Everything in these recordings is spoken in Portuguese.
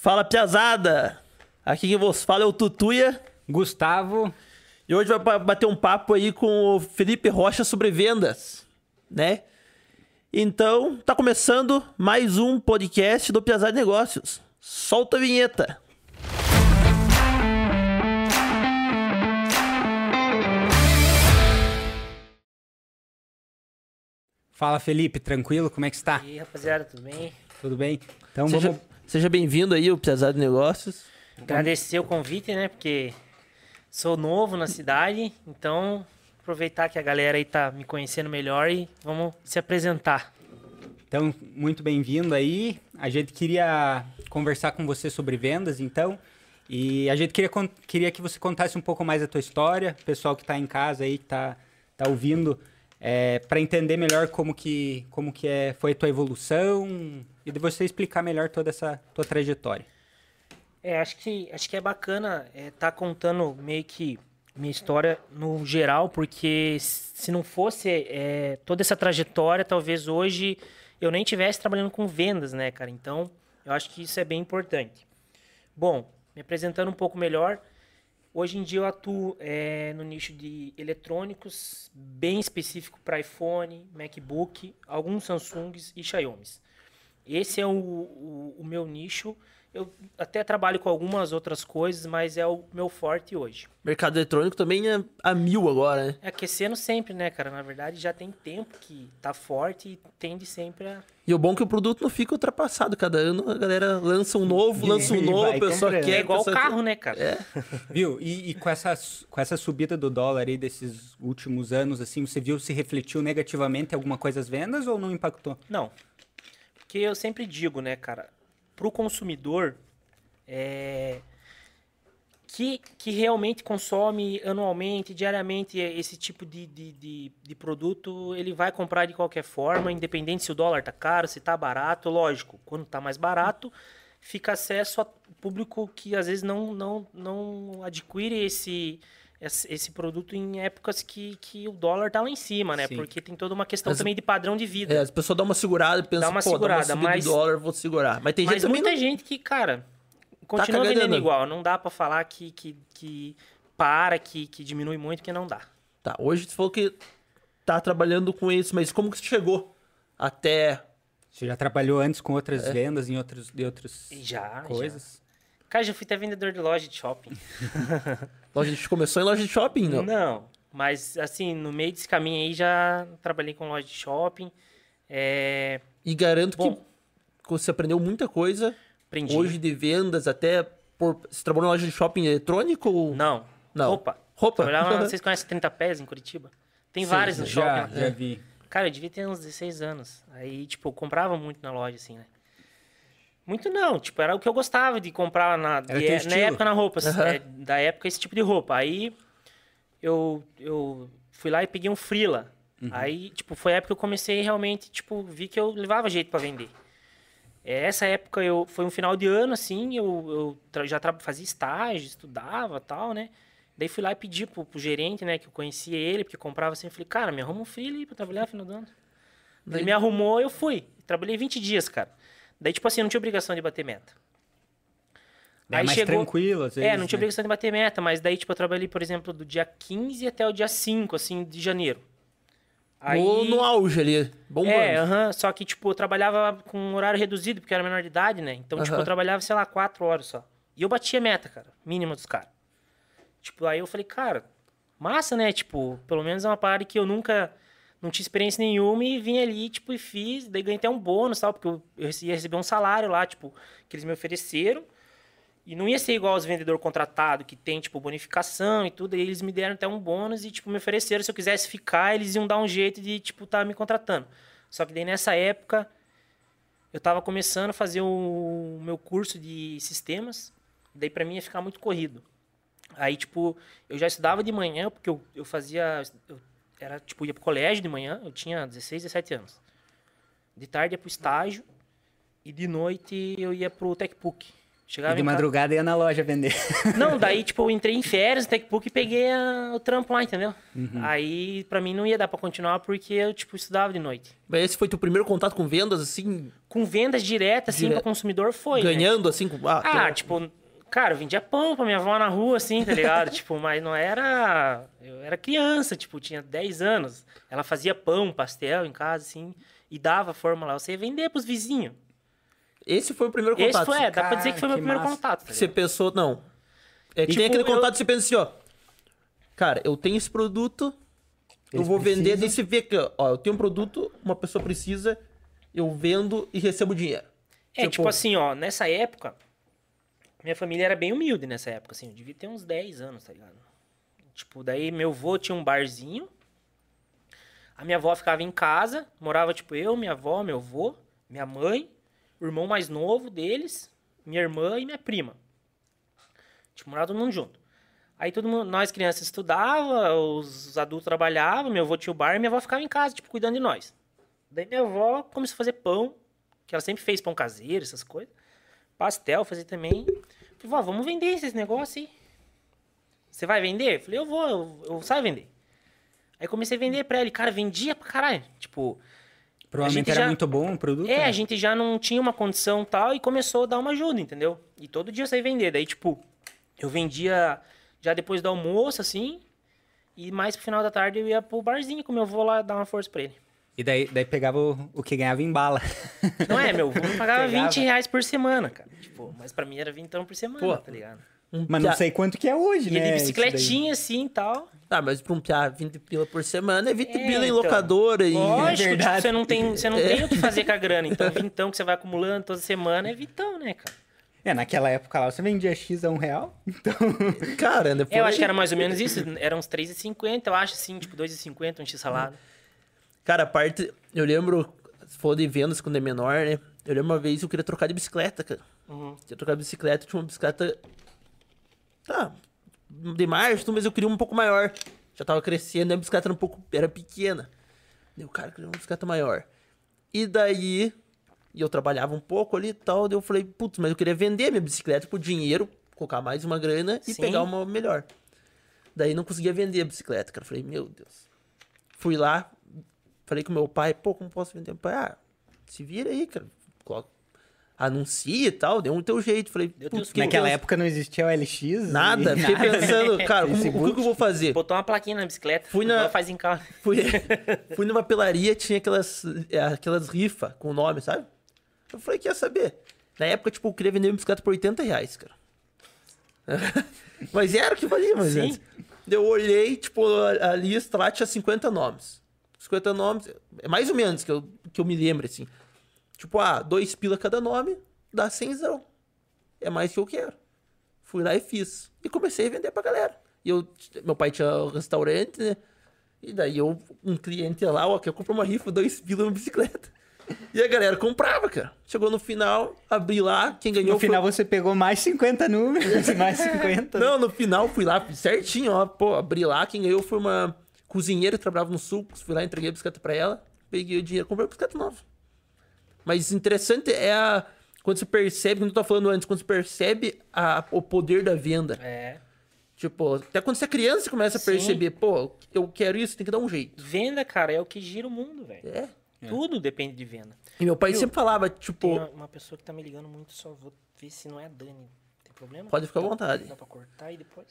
Fala, piazada! Aqui quem vos fala é o Tutuia. Gustavo. E hoje vai bater um papo aí com o Felipe Rocha sobre vendas, né? Então, tá começando mais um podcast do Piazada Negócios. Solta a vinheta! Fala, Felipe, tranquilo? Como é que está? E aí, rapaziada, tudo bem? Tudo bem? Então seja, vamos. Seja bem-vindo aí, o Piazada Negócios. Agradecer o convite, né? Porque sou novo na cidade, então aproveitar que a galera aí tá me conhecendo melhor e vamos se apresentar. Então, muito bem-vindo aí. A gente queria conversar com você sobre vendas, então. E a gente queria, queria que você contasse um pouco mais a tua história, o pessoal que está em casa aí, que está tá ouvindo, é, para entender melhor como que, como que é, foi a tua evolução e de você explicar melhor toda essa tua trajetória. É, acho que, acho que é bacana estar é, tá contando meio que minha história no geral, porque se não fosse é, toda essa trajetória, talvez hoje eu nem estivesse trabalhando com vendas, né, cara? Então, eu acho que isso é bem importante. Bom, me apresentando um pouco melhor, hoje em dia eu atuo é, no nicho de eletrônicos, bem específico para iPhone, MacBook, alguns Samsungs e Xiaomis. Esse é o, o, o meu nicho eu até trabalho com algumas outras coisas, mas é o meu forte hoje. Mercado eletrônico também é a mil agora, né? É aquecendo sempre, né, cara? Na verdade, já tem tempo que tá forte e tende sempre a. E o bom é que o produto não fica ultrapassado. Cada ano a galera lança um novo, lança um novo, a pessoa quer. É igual o carro, né, cara? É. Viu? E, e, com, essa, com essa subida do dólar aí desses últimos anos, assim, você viu se refletiu negativamente alguma coisa as vendas ou não impactou? Não. Porque eu sempre digo, né, cara? para o consumidor é, que, que realmente consome anualmente, diariamente esse tipo de, de, de, de, produto, ele vai comprar de qualquer forma, independente se o dólar tá caro, se tá barato, lógico. Quando tá mais barato, fica acesso a público que às vezes não, não, não adquire esse esse produto em épocas que, que o dólar tá lá em cima, né? Sim. Porque tem toda uma questão também de padrão de vida. É, as pessoas dão uma segurada e pensam, dá uma pô, segurada, dá uma mas, dólar, vou segurar. Mas tem mas gente muita não... gente que, cara, continua tá vendendo igual. Não dá para falar que, que, que para, que, que diminui muito, porque não dá. Tá, hoje você falou que tá trabalhando com isso, mas como que você chegou até... Você já trabalhou antes com outras é. vendas em outros, de outras já, coisas? Já. Cara, já fui até vendedor de loja de shopping. loja de começou em loja de shopping, não? Não, mas assim, no meio desse caminho aí já trabalhei com loja de shopping. É... E garanto Bom, que você aprendeu muita coisa. Aprendi. Hoje de vendas, até por... Você trabalhou em loja de shopping eletrônico? Ou... Não. Não. Roupa. Roupa? Trabalhava, vocês conhecem 30 Pés em Curitiba? Tem Sim, vários no já, shopping. Já vi. Cara, eu devia ter uns 16 anos. Aí, tipo, eu comprava muito na loja, assim, né? Muito não, tipo, era o que eu gostava de comprar na, de, é, na época na roupa, uhum. é, da época esse tipo de roupa. Aí eu, eu fui lá e peguei um Frila. Uhum. Aí, tipo, foi a época que eu comecei realmente, tipo, vi que eu levava jeito para vender. É, essa época eu foi um final de ano assim, eu, eu já fazia estágio, estudava, tal, né? Daí fui lá e pedi pro, pro gerente, né, que eu conhecia ele, porque comprava assim, eu falei: "Cara, me arruma um Frila para trabalhar no final do ano". Ele me arrumou, eu fui. Trabalhei 20 dias, cara. Daí, tipo assim, não tinha obrigação de bater meta. É aí mais chegou... tranquilo, às vezes, É, não tinha né? obrigação de bater meta, mas daí, tipo, eu trabalhei, por exemplo, do dia 15 até o dia 5, assim, de janeiro. Aí... Ou no auge ali, bombando. É, uhum, só que, tipo, eu trabalhava com um horário reduzido, porque eu era menor de idade, né? Então, tipo, eu trabalhava, sei lá, 4 horas só. E eu batia meta, cara, mínima dos caras. Tipo, aí eu falei, cara, massa, né? Tipo, pelo menos é uma parada que eu nunca não tinha experiência nenhuma e vim ali, tipo, e fiz. Daí ganhei até um bônus, tal, porque eu, ia receber um salário lá, tipo, que eles me ofereceram. E não ia ser igual aos vendedores contratados, que tem, tipo, bonificação e tudo. E eles me deram até um bônus e, tipo, me ofereceram. Se eu quisesse ficar, eles iam dar um jeito de, tipo, estar tá me contratando. Só que daí, nessa época, eu tava começando a fazer o meu curso de sistemas. Daí, para mim, ia ficar muito corrido. Aí, tipo, eu já estudava de manhã, porque eu, eu fazia... Eu era tipo, ia pro colégio de manhã, eu tinha 16, 17 anos. De tarde ia pro estágio e de noite eu ia pro TechPUC. Chegava E de em casa- madrugada ia na loja vender. Não, daí, tipo, eu entrei em férias no TechPook e peguei a- o trampo lá, entendeu? Uhum. Aí, pra mim, não ia dar pra continuar porque eu, tipo, estudava de noite. Mas esse foi teu primeiro contato com vendas, assim, Com vendas diretas, assim, Dire- pro consumidor, foi, né? ganhando, assim, com... Ah, Ah, tô- tipo, cara, eu vendia pão pra minha avó na rua, assim, tá ligado? tipo, mas não era. Eu era criança, tipo, tinha 10 anos. Ela fazia pão, pastel em casa, assim, e dava forma lá. Você ia vender pros vizinhos. Esse foi o primeiro contato. Esse foi, é, dá pra Cara, dizer que foi meu que primeiro massa. contato. Tá Você pensou, não. É que tipo, aquele contato eu- que você pensa assim, ó. Cara, eu tenho esse produto, eu Eles vou vender, precisam. daí você vê que, ó, eu tenho um produto, uma pessoa precisa, eu vendo e recebo dinheiro. É, tipo, assim, ó, nessa época, minha família era bem humilde nessa época, assim, eu devia ter uns 10 anos, tá ligado? Tipo, daí meu avô tinha um barzinho, a minha avó ficava em casa, morava, tipo, eu, minha avó, meu avô, minha mãe, o irmão mais novo deles, minha irmã e minha prima. Tipo, morava todo mundo junto. Aí todo mundo, nós crianças estudava, os adultos trabalhavam, meu avô tinha o bar e minha avó ficava em casa, tipo, cuidando de nós. Daí minha avó começou a fazer pão, que ela sempre fez pão caseiro, essas coisas. Pastel, fazia também. Falei, vó, vamos vender esses negócios aí. Você vai vender? Eu falei, eu vou, eu, eu saio vender. Aí comecei a vender pra ele. Cara, vendia pra caralho. Tipo, Provavelmente era já- muito bom o produto. é, né? a gente já não tinha uma condição tal e começou a dar uma ajuda, entendeu? E todo dia eu saía vender. Daí, tipo, eu vendia já depois do almoço, assim. E mais pro final da tarde eu ia pro barzinho com meu avô lá dar uma força pra ele. E daí, daí pegava o, o que ganhava em bala. Não é, meu me pagava Pegava. 20 reais por semana, cara. Tipo, mas pra mim era vintão por semana, Pô. tá ligado? Um Mas não sei quanto que é hoje, Ia né? de isso bicicletinha, assim, e tal. Ah, mas pra um piá 20 pila por semana é 20 É, pila em então. locadora e... Lógico, tipo, verdade. você não tem, você não tem o que fazer com a grana. Então, vintão que você vai acumulando toda semana é vintão, né, cara? É, naquela época lá você vendia X a um real. Então, Cara, depois... Eu acho que era mais ou menos isso. Era uns 3,50, eu acho, assim, tipo, 2,50, um x-salada. Cara, a parte... Eu lembro, se for de vendas quando é menor, né? Eu lembro uma vez eu queria trocar de bicicleta, cara. Uhum. Queria trocar de bicicleta, tinha uma bicicleta... Tá, de marcha, mas eu queria um pouco maior. Já tava crescendo, a bicicleta era um pouco... Era pequena. Daí o cara queria uma bicicleta maior. E daí... E eu trabalhava um pouco ali e tal. Daí eu falei, putz, mas eu queria vender minha bicicleta por dinheiro, colocar mais uma grana e Sim. pegar uma melhor. Daí não conseguia vender a bicicleta, cara. Falei, meu Deus. Fui lá, falei com meu pai, pô, como posso vender? Meu pai, ah, se vira aí, cara. Coloca- Anuncia e tal, deu um teu jeito. Falei, putz, que naquela eu- época não existia o LX. Nada, e fiquei nada. pensando, cara, como, o que que eu vou fazer? Botou uma plaquinha na bicicleta. Fui na- Faz em casa. Fui, fui numa pelaria, tinha aquelas, é, aquelas rifas com o nome, sabe? Eu falei, quer saber? Na época, tipo, eu queria vender minha bicicleta por 80 reais, cara. Mas era o que valia, mas Sim. antes. Eu olhei, tipo, a, a lista lá tinha 50 nomes. 50 nomes, é mais ou menos que eu, que eu me lembro, assim. Tipo, ah, dois pila cada nome, dá 100 É mais que eu quero. Fui lá e fiz. E comecei a vender pra galera. E eu, meu pai tinha um restaurante, né? E daí eu, um cliente lá, ó, que eu comprei uma rifa, dois pila na bicicleta. E a galera comprava, cara. Chegou no final, abri lá, quem ganhou No foi- final você pegou mais 50 números, mais 50. Não, no final fui lá certinho, ó. Pô, abri lá, quem ganhou foi uma cozinheira que trabalhava no sul. Fui lá, entreguei a bicicleta pra ela, peguei o dinheiro, comprei a bicicleta nova. Mas interessante é a. Quando você percebe, como eu tava falando antes, quando você percebe a- o poder da venda. É. Tipo, até quando você é criança, você começa a Sim. perceber, pô, eu quero isso, tem que dar um jeito. Venda, cara, é o que gira o mundo, velho. É. Tudo depende de venda. E meu pai Viu? sempre falava, Tem tipo, uma, uma pessoa que tá me ligando muito, só vou ver se não é a Dani. Tem problema? Pode ficar à vontade. Dá pra cortar aí depois?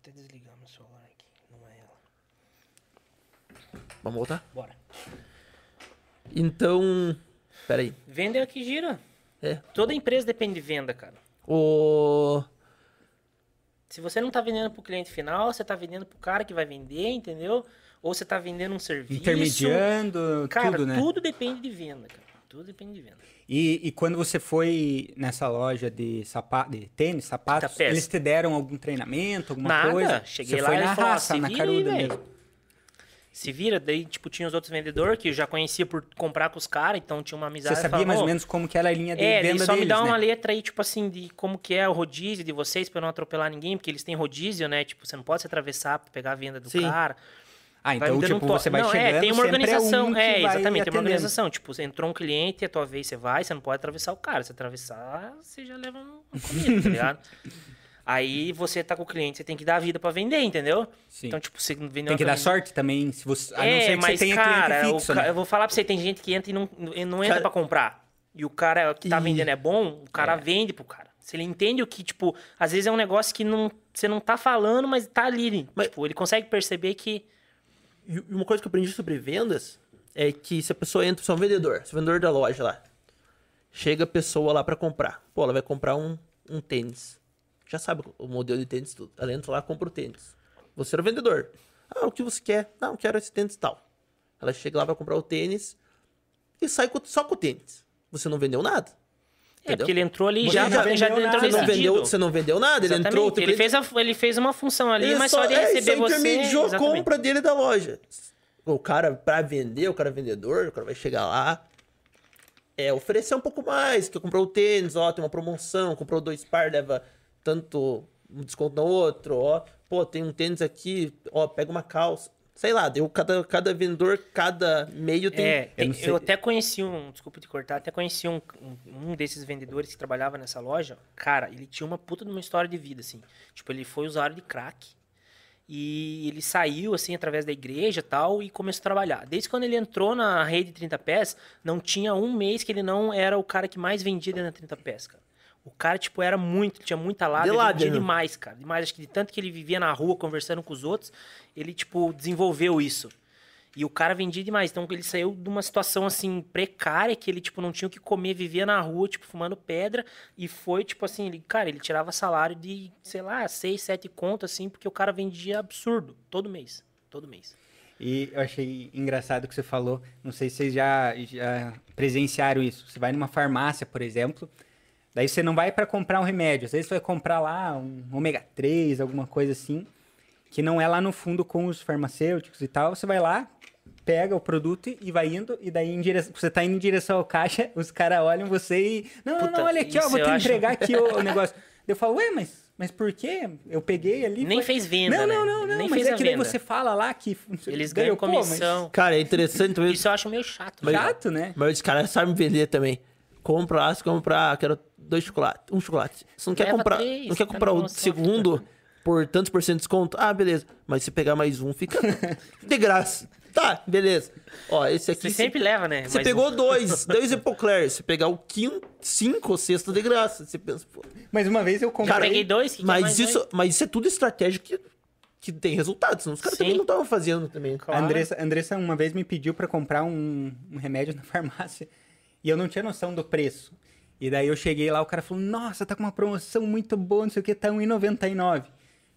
Até desligar meu celular aqui. Não é ela. vamos voltar? Bora. Então, peraí. Venda é o que gira. É. Toda empresa depende de venda, cara. O. Se você não tá vendendo pro cliente final, você tá vendendo pro cara que vai vender, entendeu? Ou você tá vendendo um serviço. Intermediando, Cara, tudo, né? tudo depende de venda, cara. Tudo depende de venda. E, e quando você foi nessa loja de, sapato, de tênis, sapatos, Tapete. eles te deram algum treinamento, alguma Nada. coisa? Cheguei você lá foi na falaram, raça, "Se na aí, caruda velho." mesmo. Se vira, daí, tipo, tinha os outros vendedores que eu já conhecia por comprar com os caras, então tinha uma Você amizade. sabia falava, mais ou "Ô, menos como que era a linha de É, venda só deles, me dá uma né? letra aí, tipo assim, de como que é o rodízio de vocês pra eu não atropelar ninguém, porque eles têm rodízio, né? Tipo, você não pode se atravessar pra pegar a venda do Sim. cara. Ah, então, tipo, um toque. você vai não, chegando, é, tem uma é organização. um que É, vai exatamente, tem uma organização. Tipo, você entrou um cliente, é a tua vez, você vai, você não pode atravessar o cara. Se atravessar, você já leva uma comida, tá ligado? Aí você tá com o cliente, você tem que dar a vida pra vender, entendeu? Sim. Então, tipo, você vendeu Tem que dar sorte também, se você, a não é, ser que mas, você tenha cara, cliente o fixo, ca- né? eu vou falar pra você, tem gente que entra e não, e não entra Cara- pra comprar. E o cara que tá E- vendendo é bom, o cara vende pro cara. Se ele entende o que, tipo, às vezes é um negócio que não, você não tá falando, mas tá ali. Mas- Tipo, ele consegue perceber que. E uma coisa que eu aprendi sobre vendas é que se a pessoa entra, você é um vendedor, você é um vendedor da loja lá. Chega a pessoa lá pra comprar. Pô, ela vai comprar um, um tênis. Já sabe o modelo de tênis tudo. Ela entra lá compra o tênis. Você era o vendedor. Ah, o que você quer? Não, quero esse tênis tal. Ela chega lá, vai comprar o tênis e sai só com o tênis. Você não vendeu nada. É, Entendeu? porque ele entrou ali Você já, já, já entrou não, vendeu, você não vendeu nada, ele entrou... Exatamente. teu Ele cliente- fez, a, ele fez uma função ali, Ele mas só de é, receber só você. intermediou a compra dele da loja. O cara, pra vender, o cara vendedor, o cara vai chegar lá, é, oferecer um pouco mais, que comprou o tênis, ó, tem uma promoção, comprou dois par, leva tanto um desconto no outro, ó, pô, tem um tênis aqui, ó, pega uma calça. Sei lá, deu cada, cada vendedor, cada meio tem... É, eu, sei- até conheci um, desculpa te cortar, até conheci um, um, um desses vendedores que trabalhava nessa loja. Cara, ele tinha uma puta de uma história de vida, assim. Tipo, ele foi usuário de crack. E ele saiu, assim, através da igreja e tal, e começou a trabalhar. Desde quando ele entrou na rede 30 pés, não tinha um mês que ele não era o cara que mais vendia dentro da 30 pés, cara. O cara, tipo, era muito, tinha muita lábia, De lábia, vendia né? demais, cara. Demais, acho que de tanto que ele vivia na rua conversando com os outros, ele, tipo, desenvolveu isso. E o cara vendia demais. Então ele saiu de uma situação assim precária que ele tipo não tinha o que comer, vivia na rua, tipo fumando pedra e foi tipo assim, ele, cara, ele tirava salário de, sei lá, seis, sete contas assim, porque o cara vendia absurdo todo mês, todo mês. E eu achei engraçado o que você falou. Não sei se vocês já, já presenciaram isso. Você vai numa farmácia, por exemplo, daí você não vai para comprar um remédio. Às vezes você vai comprar lá um ômega 3, alguma coisa assim, que não é lá no fundo com os farmacêuticos e tal. Você vai lá, pega o produto e vai indo, e daí em direção, você tá indo em direção ao caixa, os caras olham você e. Não, não, Puta, não, olha aqui, ó, vou te acho- entregar aqui o, o negócio. Eu falo, ué, mas, mas por quê? Eu peguei ali. Nem foi- fez venda, Não, não, né? não, não. Nem mas fez é que daí venda. você fala lá que. Eles ganham Pô, mas- comissão. Cara, é interessante também. Isso eu acho meio chato. Mas- cara. Chato, né? Mas os caras sabem vender também. Compra lá, se comprar, quero dois chocolates, um chocolate. Você não quer Leva comprar, três, não quer tá comprar o segundo por tantos por cento de desconto? Ah, beleza. Mas se pegar mais um, fica de graça. Tá, beleza. Ó, esse aqui Você você- sempre leva, né? Você pegou dois, dois Epoclair. Se pegar o quinto, cinco ou sexto de graça. Você pensa, pô. Mas uma vez eu comprei. Eu peguei dois, que Mas mais isso, dois? mas isso é tudo estratégia que, que tem resultado. Senão os caras Sim. também não estavam fazendo também. A Claro. Andressa, a Andressa uma vez me pediu pra comprar um, um remédio na farmácia e eu não tinha noção do preço. E daí eu cheguei lá, o cara falou: Nossa, tá com uma promoção muito boa, não sei o que, tá R$1,99.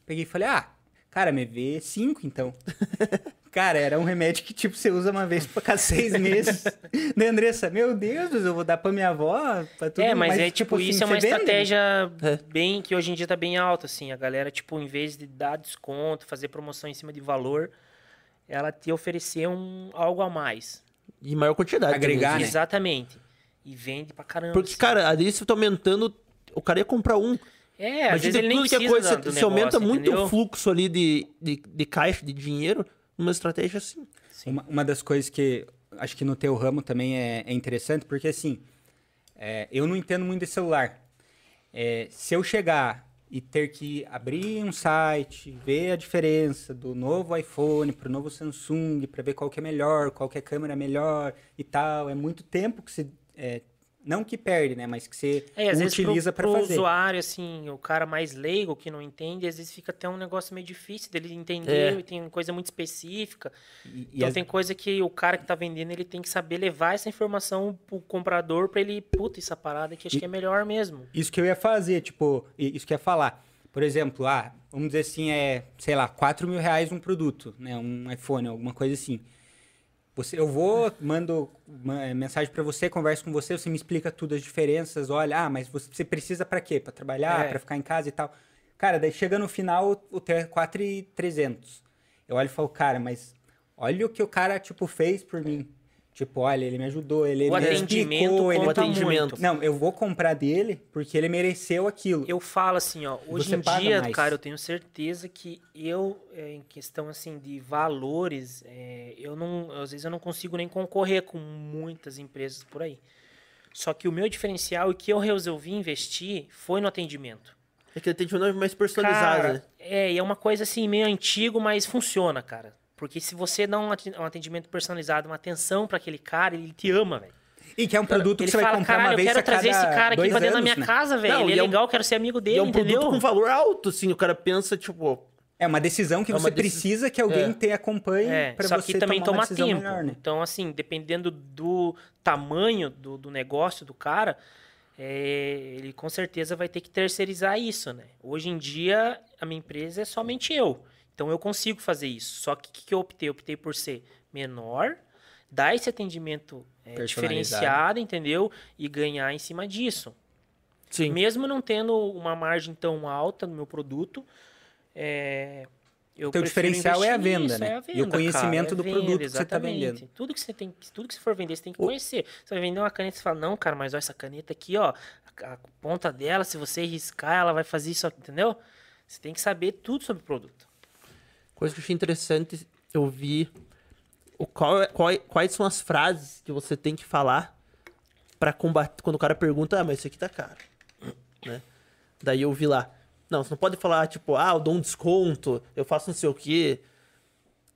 Peguei e falei: Ah, cara, me vê 5 então. cara, era um remédio que tipo você usa uma vez pra cada seis meses. daí, Andressa, meu Deus, eu vou dar pra minha avó, pra tudo É, mas é tipo tipo, assim, isso é uma você vende? estratégia É. bem que hoje em dia tá bem alta, assim. A galera, tipo, em vez de dar desconto, fazer promoção em cima de valor, ela te oferecer um, algo a mais. Em maior quantidade. Agregar, né? Exatamente. E vende pra caramba. Porque, assim. cara, ali você tá aumentando. O cara ia comprar um. É, às Mas vezes de ele nem tudo que é precisa coisa, do você aumenta negócio, muito entendeu? o fluxo ali de, de, de caixa, de dinheiro, numa estratégia assim. Uma, uma das coisas que acho que no teu ramo também é, é interessante, porque assim, é, eu não entendo muito de celular. É, se eu chegar e ter que abrir um site, ver a diferença do novo iPhone para o novo Samsung, para ver qual que é melhor, qual que é a câmera melhor e tal, é muito tempo que você... é, não que perde, né? Mas que você É, às utiliza para fazer. usuário, assim, o cara mais leigo que não entende, às vezes fica até um negócio meio difícil dele entender, É. e tem coisa muito específica. E, e Então as- tem coisa que o cara que tá vendendo, ele tem que saber levar essa informação pro comprador pra ele, puta, essa parada aqui acho E- que é melhor mesmo. Isso que eu ia fazer, tipo, isso que eu ia falar. Por exemplo, ah, vamos dizer assim, é, sei lá, 4 mil reais um produto, né? Um iPhone, alguma coisa assim. Você, eu vou, mando eh, mensagem pra você, converso com você, você me explica tudo, as diferenças, olha, ah, mas você, precisa pra quê? Pra trabalhar, É. pra ficar em casa e tal. Cara, daí chega no final, o teu é 4,300. Eu olho e falo, cara, mas olha o que o cara, tipo, fez por mim. Tipo, olha, ele me ajudou, ele, O ele me atendimento explicou, ele conta atendimento. muito. Não, eu vou comprar dele porque ele mereceu aquilo. Eu falo assim, ó, hoje Você em dia, mais. cara, eu tenho certeza que eu, é, em questão assim de valores, é, eu não, às vezes eu não consigo nem concorrer com muitas empresas por aí. Só que o meu diferencial e que eu resolvi investir foi no atendimento. É que atendimento é mais personalizado, Cara, né? é, e é uma coisa assim meio antigo, mas funciona, cara. Porque se você dá um atendimento personalizado, uma atenção pra aquele cara, ele te ama, velho. E que é um produto Ele que você vai fala, comprar uma eu vez quero a cada trazer esse cara aqui pra dentro da minha né? casa, velho. Não, Ele é é um- legal, eu quero ser amigo E dele, é um entendeu? produto com valor alto, assim. O cara pensa, tipo... É uma decisão que É uma você decis- precisa que alguém É. te acompanhe É, pra só você que também tomar uma toma decisão tempo. melhor, né? Então, assim, dependendo do tamanho do, do negócio do cara, é, ele com certeza vai ter que terceirizar isso, né? Hoje em dia, a minha empresa é somente eu. Então, eu consigo fazer isso. Só que o que, que eu optei? Eu optei por ser menor, dar esse atendimento é, diferenciado, entendeu? E ganhar em cima disso. Sim. Mesmo não tendo uma margem tão alta no meu produto, é, eu Teu prefiro diferencial é a venda, nisso, né? é a E o venda, conhecimento cara, é do venda, produto que você tá exatamente. vendendo. Tudo que você tem, tudo que você for vender, você tem que conhecer. Você vai vender uma caneta, você fala, não, cara, mas olha essa caneta aqui, ó, a, a ponta dela, se você riscar, ela vai fazer isso, entendeu? Você tem que saber tudo sobre o produto. Coisa que eu achei interessante, eu vi o qual, é- qual é- quais são as frases que você tem que falar pra combater quando o cara pergunta, ah, mas isso aqui tá caro, né? Daí eu vi lá, não, você não pode falar tipo, ah, eu dou um desconto, eu faço não sei o quê.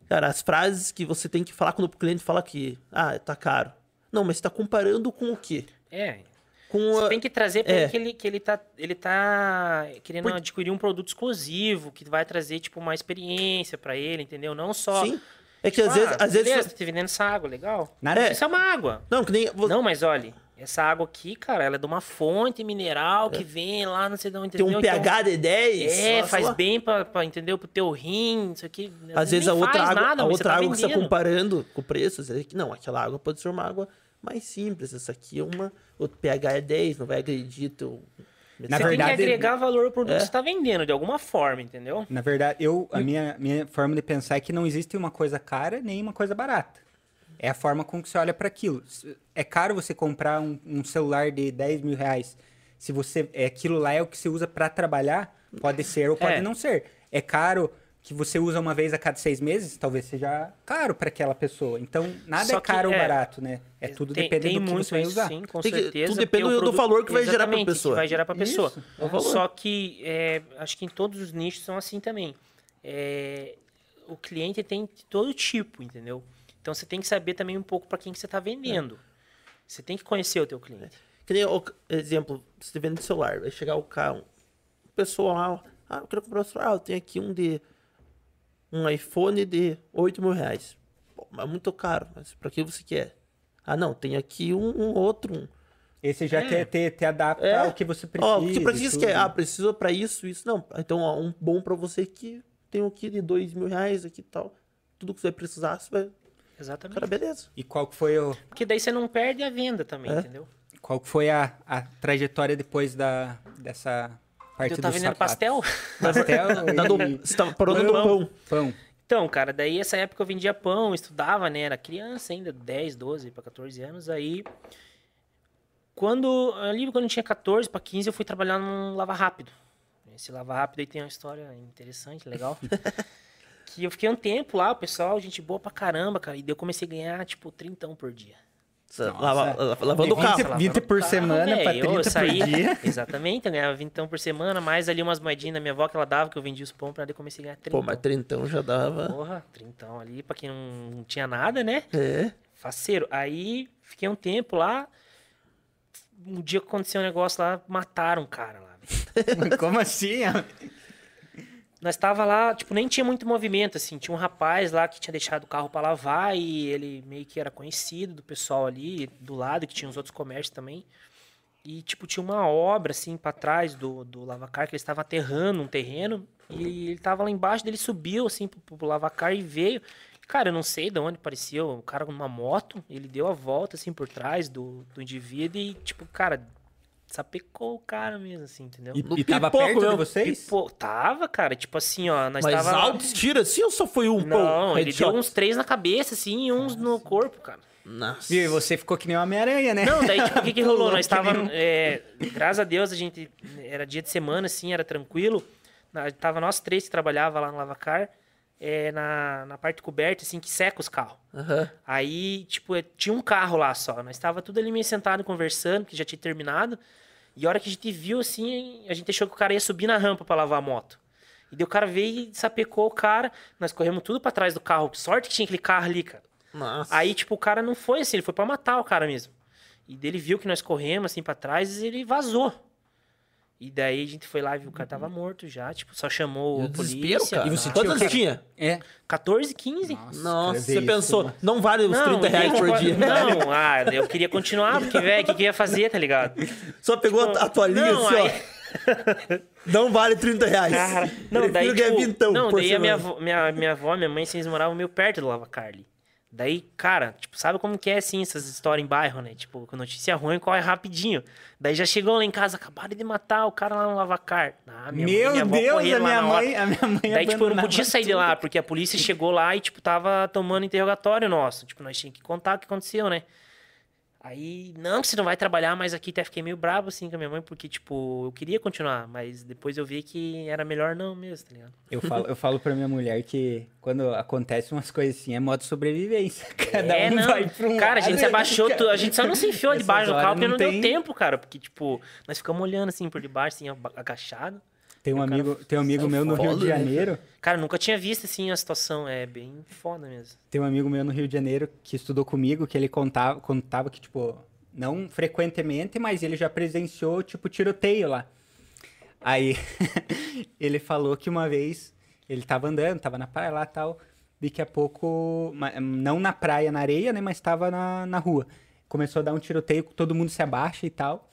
Cara, as frases que você tem que falar quando o cliente fala que, ah, tá caro. Não, mas você tá comparando com o quê? É, Com Você a... tem que trazer pra é. ele que ele, que ele tá, ele tá querendo Por- adquirir um produto exclusivo, que vai trazer, tipo, uma experiência pra ele, entendeu? Não só... Sim. É que Tipo, às vezes, ah, às vezes beleza, tá vendendo essa água, legal. Nada É. Isso é uma água. não, que nem Não, mas olha, essa água aqui, cara, ela é de uma fonte mineral que vem lá, não sei de onde, tem um Então, pH de 10. É, faz lá. bem pra, pra, entendeu? Pro teu rim, isso aqui. Às vezes a outra água, nada, a mas outra tá água que você vendendo. comparando com o preço, você diz que não, aquela água pode ser uma água mais simples. Essa aqui é uma. O pH é 10, não vai agredir teu. Na Você verdade, tem que agregar valor ao produto É. que você tá vendendo, de alguma forma, entendeu? Na verdade, eu, a minha, minha forma de pensar é que não existe uma coisa cara nem uma coisa barata. É a forma com que você olha para aquilo. É caro você comprar um, um celular de 10 mil reais. Se você é aquilo lá é o que você usa para trabalhar, pode ser ou pode É. não ser. É caro que você usa uma vez a cada seis meses, talvez seja caro para aquela pessoa. Então, nada Só é caro ou é, barato, né? É tudo tem, dependendo tem do que muito você vai usar. Sim, com Tem que- certeza. tudo depende porque o do valor que vai gerar pra Exatamente, que pessoa. vai gerar pra pessoa. Isso, é o. Só que é, acho que em todos os nichos são assim também. É, o cliente tem de todo tipo, entendeu? Então você tem que saber também um pouco para quem que você está vendendo. Você tem que conhecer o teu cliente. Que nem, o- exemplo, você vende celular, vai chegar o carro, o pessoal lá, ah, eu quero comprar um celular, ah, eu tenho aqui um de. Um iPhone de 8 mil reais. Pô, mas é muito caro, mas pra que você quer? Ah, não, tem aqui um, um outro. Um. Esse já É. te, te, te adapta É. ao que você precisa. Ó, que pra que e você quer? Ah, precisa pra isso, isso. Não, então, ó, um bom pra você que tem um aqui de 2 mil reais aqui e tal. Tudo que você vai precisar, você vai. Exatamente. Cara, beleza. E qual que foi o, Porque daí você não perde a venda também, É. entendeu? Qual que foi a, a trajetória depois da, dessa parte Eu tava vendendo sapato? pastel. Pastel e você tava parando no Pão. pão. pão. Então, cara, daí essa época eu vendia pão, estudava, né? Era criança ainda, 10, 12 para 14 anos. Aí, quando, ali quando eu tinha 14 para 15, eu fui trabalhar num Lava Rápido. Esse Lava Rápido aí tem uma história interessante, legal. que eu fiquei um tempo lá, o pessoal, gente boa pra caramba, cara. E daí eu comecei a ganhar, tipo, 30 por dia. Nossa. lava- lava- lavando o carro. 20 Lavando 20 por carro, semana pra velho. Eu 30 por dia. Exatamente, eu ganhava 20 por semana, mais ali umas moedinhas da minha avó que ela dava, que eu vendia os pão pra daí eu comecei a ganhar 30. Pô, mas trintão já dava. Porra, 30 ali, pra quem não, não tinha nada, né? É. Faceiro. Aí fiquei um tempo lá. Um dia que aconteceu um negócio lá, mataram um cara lá. Como assim? Nós tava lá, tipo, nem tinha muito movimento, assim. Tinha um rapaz lá que tinha deixado o carro pra lavar e ele meio que era conhecido do pessoal ali, do lado, que tinha os outros comércios também. E, tipo, tinha uma obra, assim, pra trás do, do lavacar, que eles estavam aterrando um terreno. E ele tava lá embaixo, dele subiu, assim, pro, pro lavacar e veio. Cara, eu não sei de onde apareceu, o cara numa moto, ele deu a volta, assim, por trás do, do indivíduo e, tipo, cara, sapecou o cara mesmo, assim, entendeu? E, No e tava pipoco, perto de meu. vocês? Pô, tava, cara, tipo assim, ó, nós Mas tava... altos tiros assim ou só foi um? Não, pô, ele headshot? deu uns três na cabeça, assim, e uns no corpo, cara. Nossa. E você ficou que nem uma Homem-Aranha, né? Não, daí, tipo, o que que rolou? Nós tava, um- é, graças a Deus, a gente, era dia de semana, assim, era tranquilo. Tava nós três que trabalhava lá no Lavacar, é, na, na parte coberta, assim, que seca os carros. Aham. Aí, tipo, é, tinha um carro lá só. Nós tava tudo ali meio sentado conversando, que já tinha terminado. E a hora que a gente viu, assim, a gente achou que o cara ia subir na rampa pra lavar a moto. E daí o cara veio e sapecou o cara. Nós corremos tudo pra trás do carro. Sorte que tinha aquele carro ali, cara. Nossa. Aí, tipo, o cara não foi assim, ele foi pra matar o cara mesmo. E dele viu que nós corremos assim pra trás e ele vazou. E daí a gente foi lá e viu que o cara tava morto já, tipo, só chamou a o polícia. cara. E você Quantos anos tinha? É. 14, 15. Nossa, Nossa, você isso, pensou, mano. não vale os 30 reais por não, dia. Não, ah, eu queria continuar, porque, velho, o que, que eu ia fazer, tá ligado? Só pegou a- a toalhinha Não, assim, aí- ó. Não vale 30 reais. Cara, não, Prefiro daí, tipo, vintão não, por daí a minha, avó, minha, minha avó, minha mãe, vocês moravam meio perto do Lava Carly. Daí, cara, tipo, sabe como que é, assim, essas histórias em bairro, né? Tipo, com notícia ruim, corre rapidinho. Daí já chegou lá em casa, acabaram de matar o cara lá no Lavacar. Ah, mãe Meu minha avó Deus, a minha mãe, a minha mãe Daí, tipo, eu não podia sair de tudo. lá, porque a polícia chegou lá e, tipo, tava tomando interrogatório nosso. Tipo, nós tínhamos que contar o que aconteceu, né? Aí, não, que você não vai trabalhar mais aqui. Até fiquei meio bravo, assim, com a minha mãe, porque, tipo, eu queria continuar, mas depois eu vi que era melhor não mesmo, tá ligado? Eu falo, eu falo pra minha mulher que quando acontece umas coisas assim, é modo sobrevivência. Cada é, um não. vai pra um Cara, a gente lado, se abaixou, cara. a gente só não se enfiou debaixo do carro porque não, não deu tem- tempo, cara. Porque, tipo, nós ficamos olhando, assim, por debaixo, assim, agachado. Tem um O cara amigo, tem um amigo meu no Rio foda, de né, Janeiro. Cara, nunca tinha visto, assim, a situação. É bem foda mesmo. Tem um amigo meu no Rio de Janeiro que estudou comigo, que ele contava, contava que, tipo, não frequentemente, mas ele já presenciou, tipo, tiroteio lá. Aí, ele falou que uma vez ele tava andando, tava na praia lá e tal, daqui a pouco, não na praia, na areia, né, mas tava na, na rua. Começou a dar um tiroteio, todo mundo se abaixa e tal.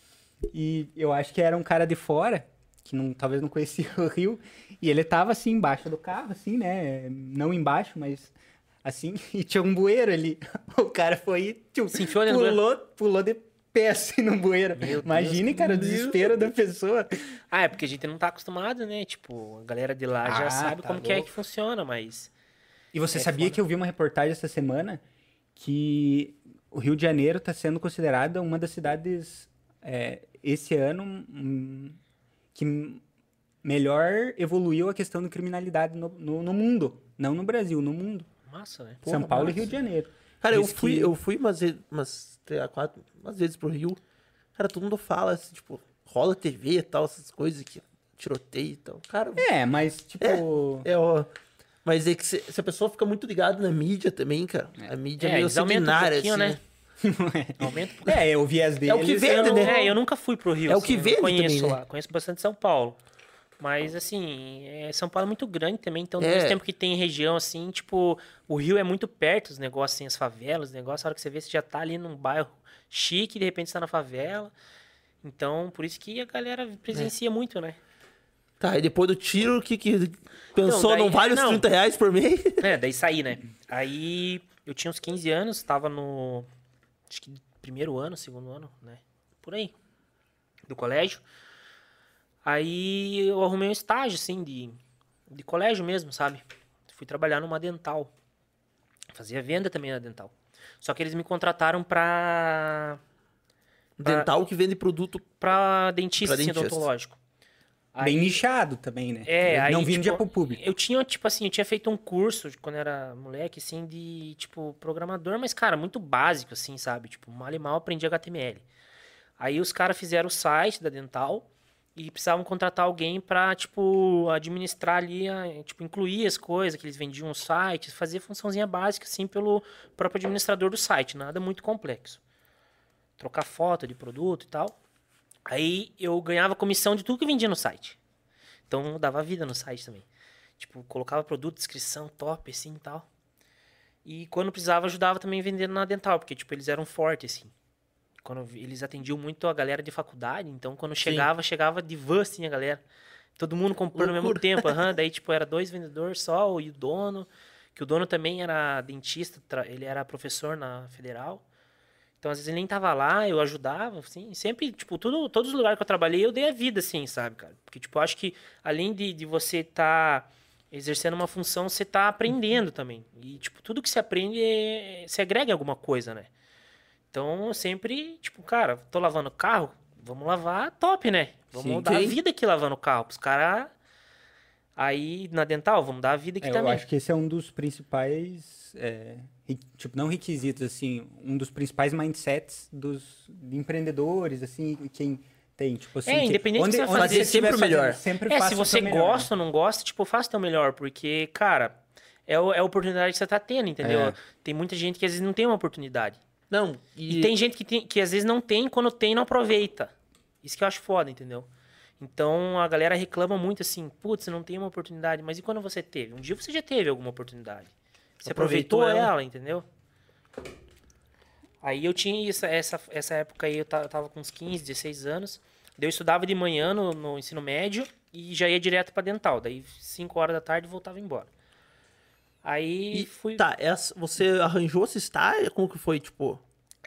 E eu acho que era um cara de fora, que não, talvez não conhecia o Rio, e ele tava assim embaixo do carro, assim, né? Não embaixo, mas assim, e tinha um bueiro ali. O cara foi e pulou, pulou de pé assim no bueiro. Meu Imagine, cara, o desespero da pessoa. Ah, é porque a gente não tá acostumado, né? Tipo, a galera de lá já Ah, sabe tá como que é louco. que funciona, mas... E você É sabia foda. que eu vi uma reportagem essa semana que o Rio de Janeiro está sendo considerada uma das cidades é, esse ano hum, que melhor evoluiu a questão da criminalidade no, no, no mundo, não no Brasil, no mundo. Massa, né? São Porra, Paulo e massa. Rio de Janeiro. Cara, eu fui, que- eu fui umas vezes, umas três, quatro, umas vezes pro Rio. Cara, todo mundo fala, assim, tipo, rola TV e tal, essas coisas que tiroteio e tal. Cara, É, mas tipo. é, ó. Mas é que se, se a pessoa fica muito ligada na mídia também, cara. A mídia é, É, meio um sanguinária, pouquinho, assim, né? né? Aumenta um pouquinho. É, é o viés deles. É o que vende, eu não- né? É, eu nunca fui pro Rio. É o assim, que eu não vende conheço também, né? lá. Conheço bastante São Paulo. Mas, assim, é, São Paulo é muito grande também. Então, É. mesmo tempo que tem região, assim, tipo, o Rio é muito perto, os negócios, assim, as favelas, os negócios. A hora que você vê, você já tá ali num bairro chique e de repente você tá na favela. Então, por isso que a galera presencia muito, né? Tá, e depois do tiro, o que que pensou? daí- não vale os não. 30 reais por mês? É, daí saí, né? Aí eu tinha uns 15 anos, tava no. Acho que primeiro ano, segundo ano, né? Por aí. Do colégio. Aí eu arrumei um estágio, assim, de, de colégio mesmo, sabe? Fui trabalhar numa dental. Fazia venda também na dental. Só que eles me contrataram pra. Pra- Dental que vende produto. pra dentista, Pra assim, dentista. odontológico. Bem Aí- nichado também, né? É, aí, Não vendia tipo, pro público. Eu tinha, tipo assim, eu tinha feito um curso quando era moleque, assim, de, tipo, programador, mas, cara, muito básico, assim, sabe? Tipo, mal e mal aprendi HTML. Aí os caras fizeram o site da Dental e precisavam contratar alguém pra, tipo, administrar ali, a- tipo, incluir as coisas que eles vendiam no site, fazer funçãozinha básica, assim, pelo próprio administrador do site, nada muito complexo. Trocar foto de produto e tal. Aí eu ganhava comissão de tudo que vendia no site. Então eu dava vida no site também. Tipo, colocava produto, descrição, top, assim e tal. E quando precisava, ajudava também vendendo na dental, porque, tipo, eles eram fortes, assim. Quando eles atendiam muito a galera de faculdade, então quando chegava, chegava de van, assim, a galera. Todo mundo comprando ao mesmo tempo, aham. Daí, tipo, era dois vendedores só, e o dono, que o dono também era dentista, ele era professor na federal. Então, às vezes ele nem tava lá, eu ajudava, assim, sempre, tipo, tudo, todos os lugares que eu trabalhei, eu dei a vida, assim, sabe, cara? Porque, tipo, eu acho que além de, de você estar tá exercendo uma função, você tá aprendendo também. E, tipo, tudo que você aprende, é, se agrega em alguma coisa, né? Então, eu sempre, tipo, cara, tô lavando carro, vamos lavar top, né? Vamos Sim. dar a vida aqui lavando carro, pros caras... Aí, na dental, vamos dar a vida aqui É, eu também. acho que esse é um dos principais, é, ri- tipo, não requisitos, assim, um dos principais mindsets dos de empreendedores, assim, quem tem, tipo assim... É, que- independente do onde, que você fazer, você sempre o melhor. fazendo, Sempre É, se você né? gosta ou não gosta, tipo, faça o teu melhor, porque, cara, é, é a oportunidade que você tá tendo, entendeu? É. Tem muita gente que às vezes não tem uma oportunidade. Não, E, e, tem gente que, tem, que às vezes não tem, quando tem, não aproveita. Isso que eu acho foda, entendeu? Então a galera reclama muito assim, putz, não tem uma oportunidade, mas e quando você teve? Um dia você já teve alguma oportunidade. Você Aproveitou aproveitou, ela. ela. entendeu? Aí eu tinha essa, essa, essa época aí, eu ta- eu tava com uns 15, 16 anos. Daí eu estudava de manhã no, no ensino médio e já ia direto pra dental. Daí 5 horas da tarde voltava embora. Aí e- fui. tá, essa, você arranjou esse estágio? Como que foi, tipo...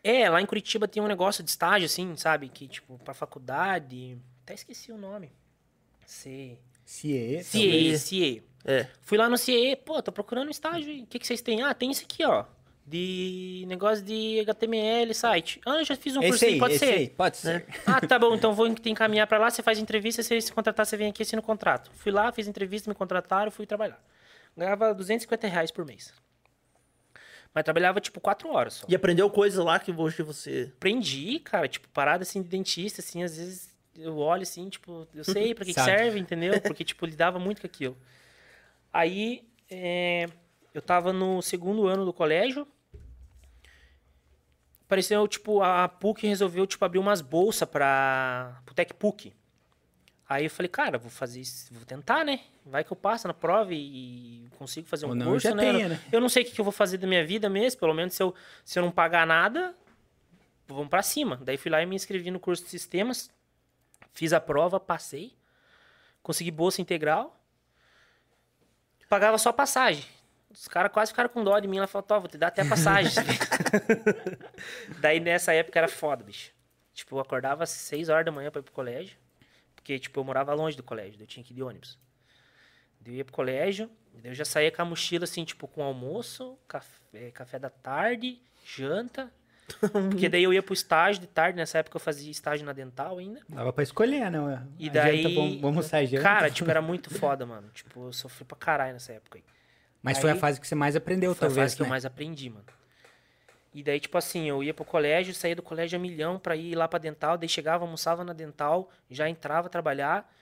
É, lá em Curitiba tem um negócio de estágio, assim, sabe? Que, tipo, pra faculdade. Até esqueci o nome. C. CIE, CIE, CIE. É, Fui lá no CIE, pô, tô procurando um estágio. O que, que vocês têm? Ah, tem isso aqui, ó. De negócio de HTML, site. Ah, eu já fiz um curso Esse aí, aí, pode ser. aí, pode ser. Ah, tá bom, então vou te encaminhar pra lá, você faz entrevista, se se contratar, você vem aqui assina o contrato. Fui lá, fiz entrevista, me contrataram, fui trabalhar. Ganhava 250 reais por mês. Mas trabalhava, tipo, quatro horas só. e aprendeu coisas lá que hoje você... aprendi, cara, tipo, parada assim de dentista, assim, às vezes eu olho assim, tipo, eu sei pra que, que serve, entendeu? Porque, tipo, lidava muito com aquilo. Aí, é, eu tava no segundo ano do colégio, apareceu, tipo, a PUC resolveu, tipo, abrir umas bolsas pra, pro Tec PUC. Aí eu falei, cara, vou fazer isso, vou tentar, né? Vai que eu passo na prova e consigo fazer um Ou não, curso, né? tenha, Eu- né? Eu não sei o que eu vou fazer da minha vida mesmo, pelo menos se eu, se eu não pagar nada, vamos pra cima. Daí fui lá e me inscrevi no curso de sistemas, fiz a prova, passei, consegui bolsa integral, pagava só passagem. Os caras quase ficaram com dó de mim, ela falou, "Tó, vou te dar até passagem. Daí nessa época era foda, bicho. Tipo, eu acordava às 6 horas da manhã pra ir pro colégio, porque, tipo, eu morava longe do colégio, eu tinha que ir de ônibus. Eu ia pro colégio, daí eu já saía com a mochila, assim, tipo, com almoço, café, café da tarde, janta. Porque daí eu ia pro estágio de tarde, nessa época eu fazia estágio na dental ainda. Dava pra escolher, né? E A daí. janta, vamos, sair janta. Cara, tipo, era muito foda, mano. Tipo, eu sofri pra caralho nessa época aí. Mas foi a aí- fase que você mais aprendeu, Foi a talvez, fase que né? eu mais aprendi, mano. E daí, tipo assim, eu ia pro colégio, saía do colégio a milhão pra ir lá pra dental, daí chegava, almoçava na dental, já entrava trabalhar.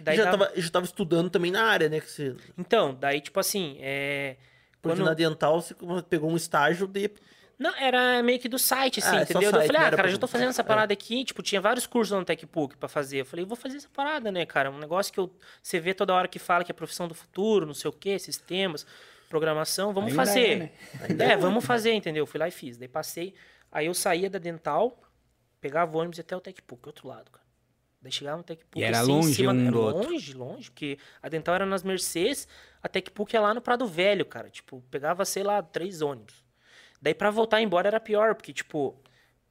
Daí já, dava- tava, já tava estudando também na área, né? Que você, Então, daí, tipo assim, é. porque Quando... na dental você pegou um estágio de... Não, era meio que do site, assim, Ah, é entendeu? Daí eu site, falei, ah, cara, já tô fazendo essa é. parada aqui, tipo, tinha vários cursos no TechPook pra fazer. Eu falei, vou fazer essa parada, né, cara? Um negócio que eu, você vê toda hora que fala que é profissão do futuro, não sei o quê, sistemas, programação, vamos Ainda fazer. é, né? É, vamos fazer, entendeu? Fui lá e fiz. Daí passei, aí eu saía da dental, pegava o ônibus até o TechPook, outro lado, cara. Daí chegava no TechPook E era assim, em longe cima, um era longe, longe, porque a dental era nas Mercedes, a TechPook é lá no Prado Velho, cara. Tipo, pegava, sei lá, três ônibus. Daí pra voltar embora era pior, porque, tipo,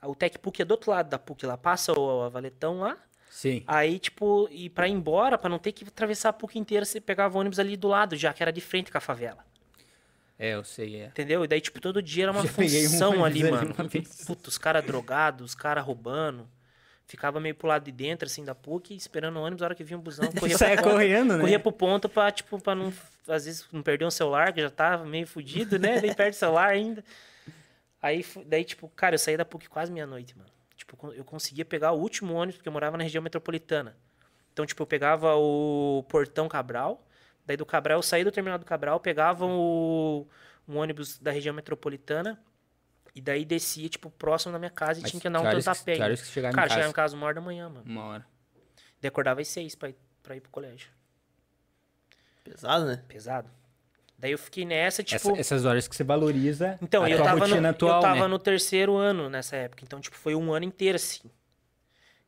o TechPook é do outro lado da PUC lá, passa o a valetão lá. Sim. Aí, tipo, e pra ir embora, pra não ter que atravessar a PUC inteira, você pegava o ônibus ali do lado, já que era de frente com a favela. É, eu sei, é. Entendeu? E daí, tipo, todo dia era uma Já um função ali, ali mano. Puta, os caras drogados, os caras roubando. Ficava meio pro lado de dentro, assim, da PUC, esperando o ônibus, a hora que vinha o busão, corria Saia pro ponto, correndo, né? corria pro ponto pra, tipo, pra não, às vezes, não perder um celular, que já tava meio fudido, né? Nem perde o celular ainda. Aí, daí, tipo, cara, eu saí da PUC quase meia-noite, mano. Tipo, eu conseguia pegar o último ônibus, porque eu morava na região metropolitana. Então, tipo, eu pegava o Portão Cabral, daí do Cabral, eu saía do terminal do Cabral, pegava o, um ônibus da região metropolitana, e daí descia, tipo, próximo da minha casa e Mas tinha que andar um horas tanto a que- em Cara, casa? chegava em casa uma hora da manhã, mano. Uma hora. Daí acordava às seis pra ir, pra ir pro colégio. Pesado, né? Pesado. Daí eu fiquei nessa, tipo... Essa- essas horas que você valoriza Então, a eu tua tava, no, rotina atual, eu tava né? no terceiro ano nessa época. Então, tipo, foi um ano inteiro assim.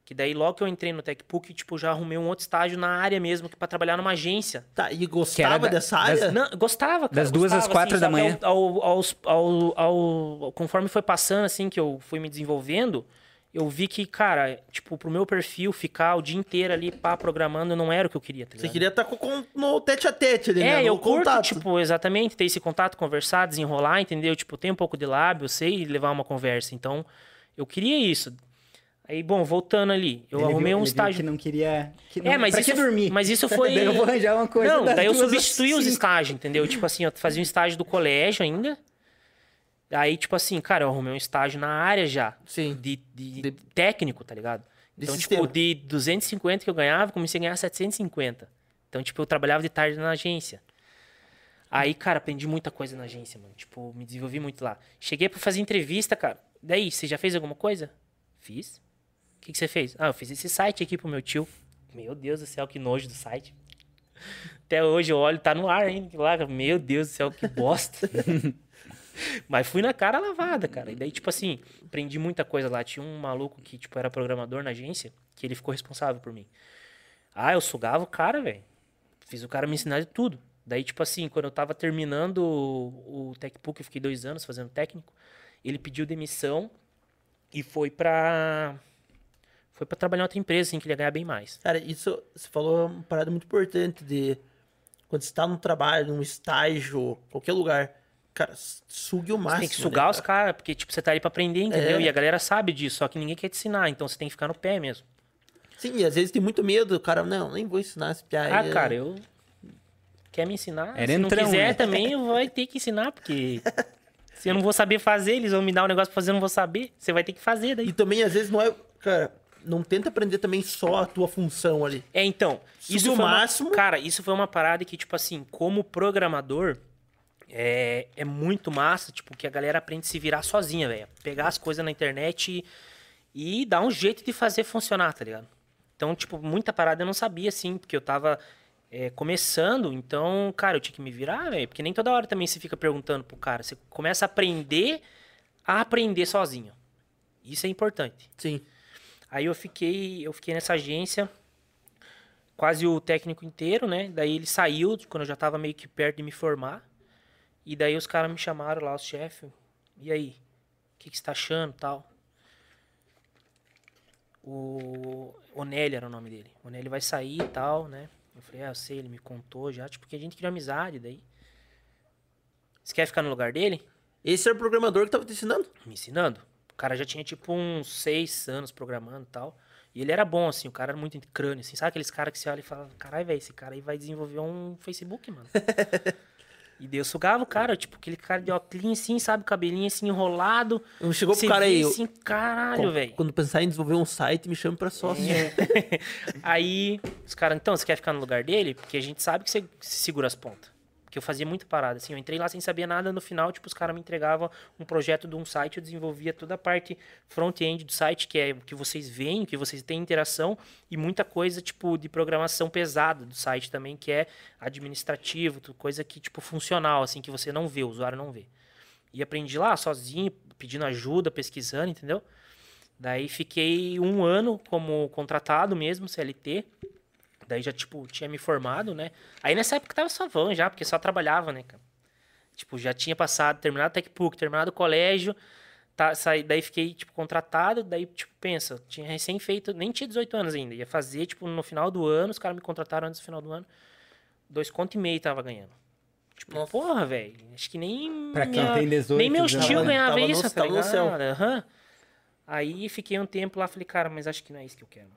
Que daí logo que eu entrei no TechPUC, tipo, já arrumei um outro estágio na área mesmo, que para trabalhar numa agência. Tá, e gostava da- dessa das- área? Não, gostava, cara. Das duas às gostava, quatro assim, da manhã. Ao, ao- ao- ao- conforme foi passando, assim, que eu fui me desenvolvendo, eu vi que, cara, tipo, pro meu perfil ficar o dia inteiro ali, pá, programando, não era o que eu queria, tá Você queria estar com, com- no tete a tete ali, né? É, eu curto, contato. tipo, exatamente, ter esse contato, conversar, desenrolar, entendeu? Tipo, tem um pouco de lábio, eu sei levar uma conversa. Então, eu queria isso. Aí, bom, voltando ali, eu Ele arrumei viu- um ele viu estágio. que não queria. Que não, É, mas pra isso, que dormir? mas isso foi. Daí eu vou arranjar uma coisa Não, daí eu substituí os cinco. estágios, entendeu? Tipo assim, eu fazia um estágio do colégio ainda. Aí, tipo assim, cara, eu arrumei um estágio na área já. Sim. De, de, De- técnico, tá ligado? De Então, sistema. tipo, de 250 que eu ganhava, comecei a ganhar 750. Então, tipo, eu trabalhava de tarde na agência. Aí, cara, aprendi muita coisa na agência, mano. Tipo, me desenvolvi muito lá. Cheguei pra fazer entrevista, cara. Daí, você já fez alguma coisa? Fiz. O que, que você fez? Ah, eu fiz esse site aqui pro meu tio. Meu Deus do céu, que nojo do site. Até hoje eu olho, tá no ar ainda. Lá, meu Deus do céu, que bosta. Mas fui na cara lavada, cara. E daí, tipo assim, aprendi muita coisa lá. Tinha um maluco que, tipo, era programador na agência, que ele ficou responsável por mim. Ah, eu sugava o cara, velho. Fiz o cara me ensinar de tudo. Daí, tipo assim, quando eu tava terminando o, o TechPUC, eu fiquei dois anos fazendo técnico, ele pediu demissão e foi pra... Foi pra trabalhar em outra empresa, assim, que ele ia ganhar bem mais. Cara, isso você falou uma parada muito importante de quando você tá num trabalho, num estágio, qualquer lugar, cara, sugue o máximo. tem que né, sugar os cara? caras, porque, tipo, você tá ali pra aprender, entendeu? É. E a galera sabe disso, só que ninguém quer te ensinar, então você tem que ficar no pé mesmo. Sim, e às vezes tem muito medo, o cara, não, nem vou ensinar esse piá. Ah, aí, cara, eu. Quer me ensinar? Era Se não entrão, quiser né? também, vai ter que ensinar, porque. Se eu não vou saber fazer, eles vão me dar um negócio pra fazer, eu não vou saber. Você vai ter que fazer daí. E também, às vezes, não é. Cara, não tenta aprender também só a tua função ali. É, então. Suga Isso o máximo. Uma, cara, isso foi uma parada que, tipo assim, como programador, é, é muito massa, tipo, que a galera aprende a se virar sozinha, velho. Pegar as coisas na internet e, e dar um jeito de fazer funcionar, tá ligado? Então, tipo, muita parada eu não sabia, assim, porque eu tava é, começando, então, cara, eu tinha que me virar, velho. Porque nem toda hora também você fica perguntando pro cara. Você começa a aprender a aprender sozinho. Isso é importante. Sim. Aí eu fiquei, eu fiquei nessa agência quase o técnico inteiro, né? Daí ele saiu quando eu já tava meio que perto de me formar. E daí os caras me chamaram lá, os chefes. E aí? O que, que você tá achando tal? O Onélio era o nome dele. O Onélio vai sair e tal, né? Eu falei, ah, eu sei, ele me contou já. Tipo, porque a gente criou amizade daí. Você quer ficar no lugar dele? Esse era o programador que tava te ensinando? me ensinando. O cara já tinha, tipo, uns seis anos programando e tal. E ele era bom, assim, o cara era muito crânio, assim. Sabe aqueles caras que você olha e fala, caralho, velho, esse cara aí vai desenvolver um Facebook, mano. e daí eu sugava o cara, tipo, aquele cara de óculos, assim, sabe, cabelinho assim, enrolado. Não chegou pro cara aí. assim, caralho, velho. Quando pensar em desenvolver um site, me chama pra sócio. É. aí, os caras, então, você quer ficar no lugar dele? Porque a gente sabe que você segura as pontas. Porque eu fazia muita parada, assim, eu entrei lá sem saber nada, no final, tipo, os caras me entregavam um projeto de um site, eu desenvolvia toda a parte front-end do site, que é o que vocês veem, o que vocês têm interação, e muita coisa, tipo, de programação pesada do site também, que é administrativo, coisa que, tipo, funcional, assim, que você não vê, o usuário não vê. E aprendi lá, sozinho, pedindo ajuda, pesquisando, entendeu? Daí fiquei um ano como contratado mesmo, CLT. Daí já, tipo, tinha me formado, né? Aí nessa época tava só van já, porque só trabalhava, né, cara? Tipo, já tinha passado, terminado o TechPUC, terminado o colégio, tá, saí, daí fiquei, tipo, contratado, daí, tipo, pensa, tinha recém feito, nem tinha 18 anos ainda, ia fazer, tipo, no final do ano, os caras me contrataram antes do final do ano, dois conto e meio tava ganhando. Tipo, Nossa. porra, velho, acho que nem... Pra quem minha- tem 18, Nem meus 19. tios ganhavam no- isso, tá no ligado? céu. Aham. Aí fiquei um tempo lá, falei, cara, mas acho que não é isso que eu quero.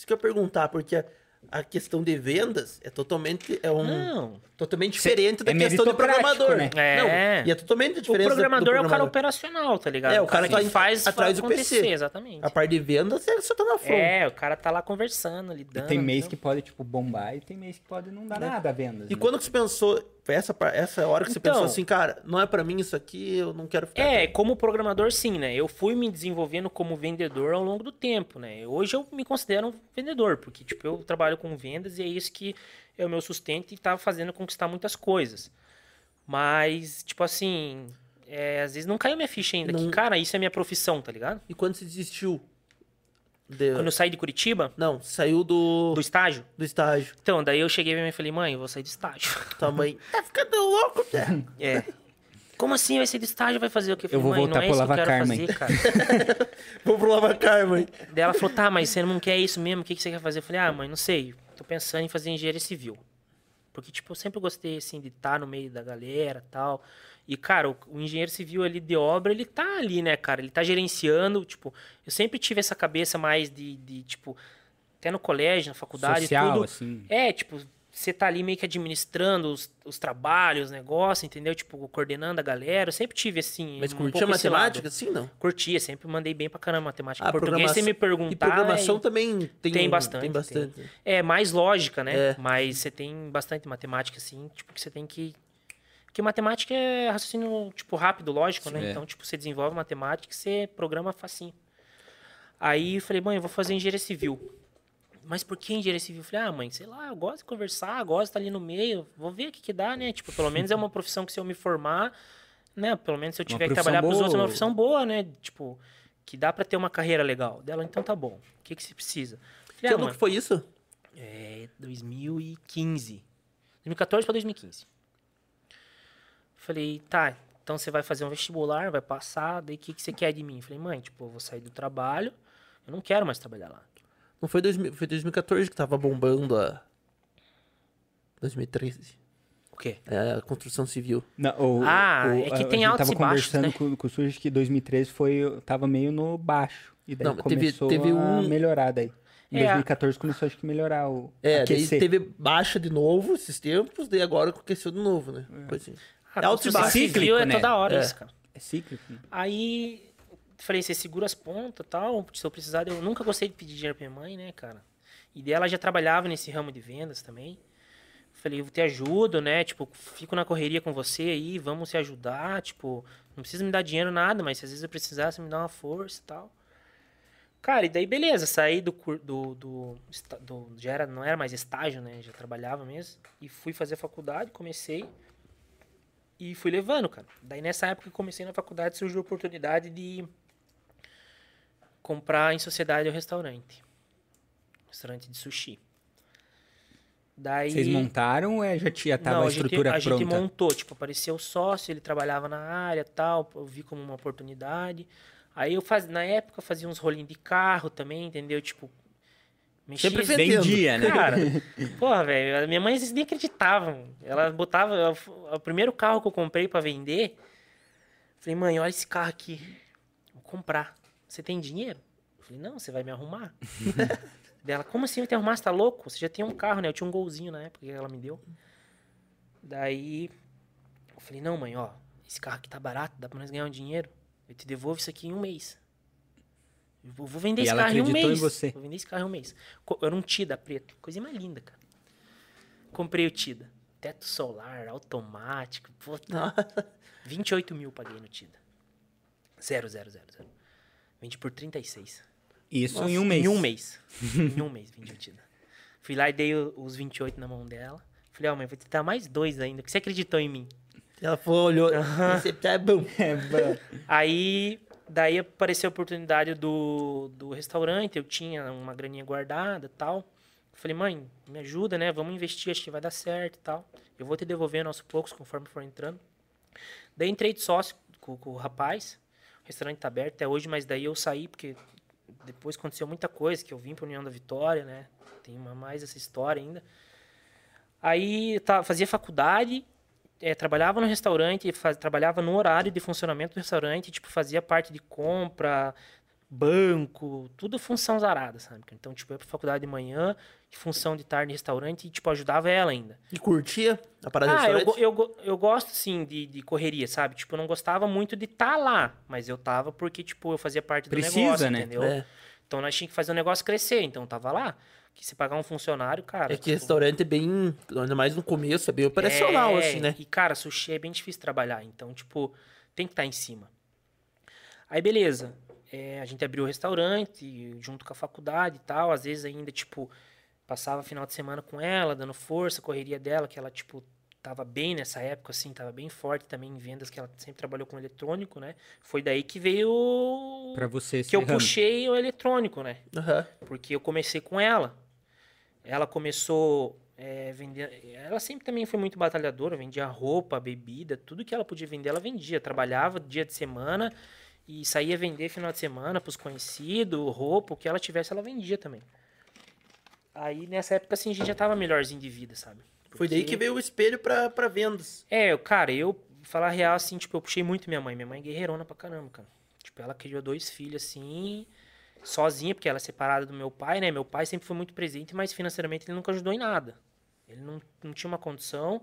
Isso que eu ia perguntar, porque a, a questão de vendas é totalmente. É um, Não. Totalmente diferente da é questão do programador. né? É. Não, e é totalmente O diferente. do- do programador é o cara programador. operacional, tá ligado? É, o cara que tá faz atrás do acontecer, PC. exatamente. A parte de vendas é só tá na front. É, o cara tá lá conversando, lidando. Tem mês que entendeu? pode, tipo, bombar e tem mês que pode não dar nada a vendas. E né? quando que você pensou, foi essa, essa hora que você Então- pensou assim, cara, não é pra mim isso aqui, eu não quero ficar. É, aqui. como programador, sim, né? Eu fui me desenvolvendo como vendedor ao longo do tempo, né? Hoje eu me considero um vendedor, porque, tipo, eu trabalho com vendas e é isso que é o meu sustento e tá fazendo conquistar muitas coisas. Mas, tipo assim, é, às vezes não caiu minha ficha ainda, Não- que, cara, isso é minha profissão, tá ligado? E quando você desistiu? De- Quando eu saí de Curitiba, Não, saiu do, do estágio. do estágio. Então, daí eu cheguei pra mãe e falei, mãe, eu vou sair do estágio. Tua mãe, tá ficando louco, né? É. Como assim vai sair do estágio? Vai fazer o quê? Eu vou mãe, voltar não é pro isso que eu quero Lava Carmen." fazer, cara. Vou pro Lavacar, mãe. Daí ela falou, tá, mas você não quer isso mesmo? O que, que você quer fazer? Eu falei, ah, mãe, não sei. Tô pensando em fazer engenharia civil. Porque, tipo, eu sempre gostei, assim, de estar no meio da galera tal. E, cara, o, o engenheiro civil ali de obra, ele tá ali, né, cara? Ele tá gerenciando, tipo... Eu sempre tive essa cabeça mais de, de tipo... Até no colégio, na faculdade, Social, tudo. assim. É, tipo, você tá ali meio que administrando os, os trabalhos, os negócios, entendeu? Tipo, coordenando a galera. Eu sempre tive, assim, Mas um curtia matemática, assim, não? Curtia, sempre mandei bem pra caramba matemática. Ah, Português, programação- você me perguntar... E programação é- também tem, tem bastante, Tem bastante. é mais lógica, né? É. Mas você tem bastante matemática, assim, tipo, que você tem que. Porque matemática é raciocínio, tipo, rápido, lógico, né? É. Então, tipo, você desenvolve matemática e você programa facinho. Aí eu falei, mãe, eu vou fazer engenharia civil. Mas por que engenharia civil? Eu falei, ah, mãe, sei lá, eu gosto de conversar, gosto de estar ali no meio, vou ver o que, que dá, né? Tipo, pelo menos é uma profissão que se eu me formar, né? Pelo menos se eu tiver que trabalhar pros outros, é uma profissão boa, né? Tipo, que dá pra ter uma carreira legal. Dela, então tá bom. O que, que você precisa? Eu Que Falei, ah, ano mãe, que foi isso? é 2015. 2014 para 2015. Falei, tá, então você vai fazer um vestibular, vai passar, daí o que, que você quer de mim? Falei, mãe, tipo, eu vou sair do trabalho, eu não quero mais trabalhar lá. Não foi, 2000, foi 2014 que tava bombando a... 2013. O quê? É, a construção civil. Não, o- Ah, o- é que a tem altos tava e baixos, conversando né? com, com o Surge que 2013 foi, tava meio no baixo. E daí Não, teve- começou teve a um- melhorar daí. Em É, a- 2014 começou acho que melhorar o É, daí teve baixa de novo esses tempos, daí agora aqueceu de novo, né? Pois sim. Ah, É altos e civil Cíclico, é né? toda hora É. isso, cara. É cíclico. né? Aí, falei, você segura as pontas tal, se eu precisar, eu nunca gostei de pedir dinheiro pra minha mãe, né, cara? E dela já trabalhava nesse ramo de vendas também. Falei, eu te ajudo, né? Tipo, fico na correria com você aí, vamos se ajudar. Tipo, não precisa me dar dinheiro nada, mas se às vezes eu precisar, você me dá uma força e tal. Cara, e daí beleza, saí do, do, do, do- já era, não era mais estágio, né? Já trabalhava mesmo. E fui fazer faculdade, comecei. E fui levando, cara. Daí nessa época que comecei na faculdade surgiu a oportunidade de comprar em sociedade o restaurante. Restaurante de sushi. Daí Vocês montaram ou é, já tinha tava não, a a gente, estrutura a gente pronta? montou, tipo, apareceu o sócio, ele trabalhava na área tal, eu vi como uma oportunidade. Aí eu faz, na época eu fazia uns rolinhos de carro também, entendeu? Tipo, mexia Sempre. Vendia, né? Cara, porra, velho, a minha mãe nem acreditavam. Ela botava ela- o primeiro carro que eu comprei pra vender. Falei, mãe, olha esse carro aqui. Vou comprar. Você tem dinheiro? Eu falei, não, você vai me arrumar. Dela, como assim vai te arrumar? Você tá louco? Você já tem um carro, né? Eu tinha um golzinho na época que ela me deu. Daí eu falei, não, mãe, ó, esse carro aqui tá barato, dá pra nós ganhar um dinheiro. Eu te devolvo isso aqui em um mês. Eu vou vender E esse carro em um acreditou em mês. você. Vou vender esse carro em um mês. Era um Tida preto. Coisa mais linda, cara. Comprei o Tida. Teto solar, automático. Puta. 28 mil paguei no Tida. Zero, zero, zero, zero. Vendi por 36. Isso em um mês. Em um mês. em um mês vendi o Tida. Fui lá e dei os 28 na mão dela. Falei, ó, mãe, vou te dar mais dois ainda, porque você acreditou em mim. Ela falou, olhou, esse é bom. É, bom. Aí, daí apareceu a oportunidade do, do restaurante, eu tinha uma graninha guardada e tal. Falei, mãe, me ajuda, né? Vamos investir, acho que vai dar certo e tal. Eu vou te devolvendo aos poucos, conforme for entrando. Daí entrei de sócio com, com o rapaz. Restaurante tá aberto até hoje, mas daí eu saí, porque depois aconteceu muita coisa, que eu vim para União da Vitória, né? Tem uma, mais essa história ainda. Aí tá, fazia faculdade, eh, trabalhava no restaurante, faz- trabalhava no horário de funcionamento do restaurante, tipo, fazia parte de compra, banco, tudo função zarada, sabe? Então, tipo, eu ia pra faculdade de manhã, de função de tarde em restaurante, e, tipo, ajudava ela ainda. E curtia a parada Ah, de eu, restaurante? eu, go- eu gosto, sim, de, de correria, sabe? Tipo, eu não gostava muito de estar lá, mas eu tava porque, tipo, eu fazia parte do Precisa, negócio, né? entendeu? É. Então, nós tínhamos que fazer o negócio crescer, então eu tava lá. Que se pagar um funcionário, cara... É que tipo, restaurante é bem, ainda mais no começo, é bem operacional, é, assim, né? E, cara, sushi é bem difícil trabalhar. Então, tipo, tem que estar em cima. Aí, beleza. É, a gente abriu o restaurante, junto com a faculdade e tal. Às vezes ainda, tipo, passava final de semana com ela, dando força, correria dela, que ela, tipo, tava bem nessa época, assim, tava bem forte também em vendas, que ela sempre trabalhou com eletrônico, né? Foi daí que veio o Pra você que eu ramo. puxei o eletrônico, né? Aham. Porque eu comecei com ela. Ela começou é, vender. Ela sempre também foi muito batalhadora, vendia roupa, bebida, tudo que ela podia vender, ela vendia. Trabalhava dia de semana e saía vender final de semana pros conhecidos, roupa, o que ela tivesse, ela vendia também. Aí nessa época, assim, a gente já tava melhorzinho de vida, sabe? Foi daí Porque- que veio o espelho pra, pra vendas. É, cara, eu, falar real, assim, tipo, eu puxei muito minha mãe. Minha mãe é guerreirona pra caramba, cara. Tipo, ela criou dois filhos, assim, sozinha, porque ela é separada do meu pai, né? Meu pai sempre foi muito presente, mas financeiramente ele nunca ajudou em nada. Ele não, não tinha uma condição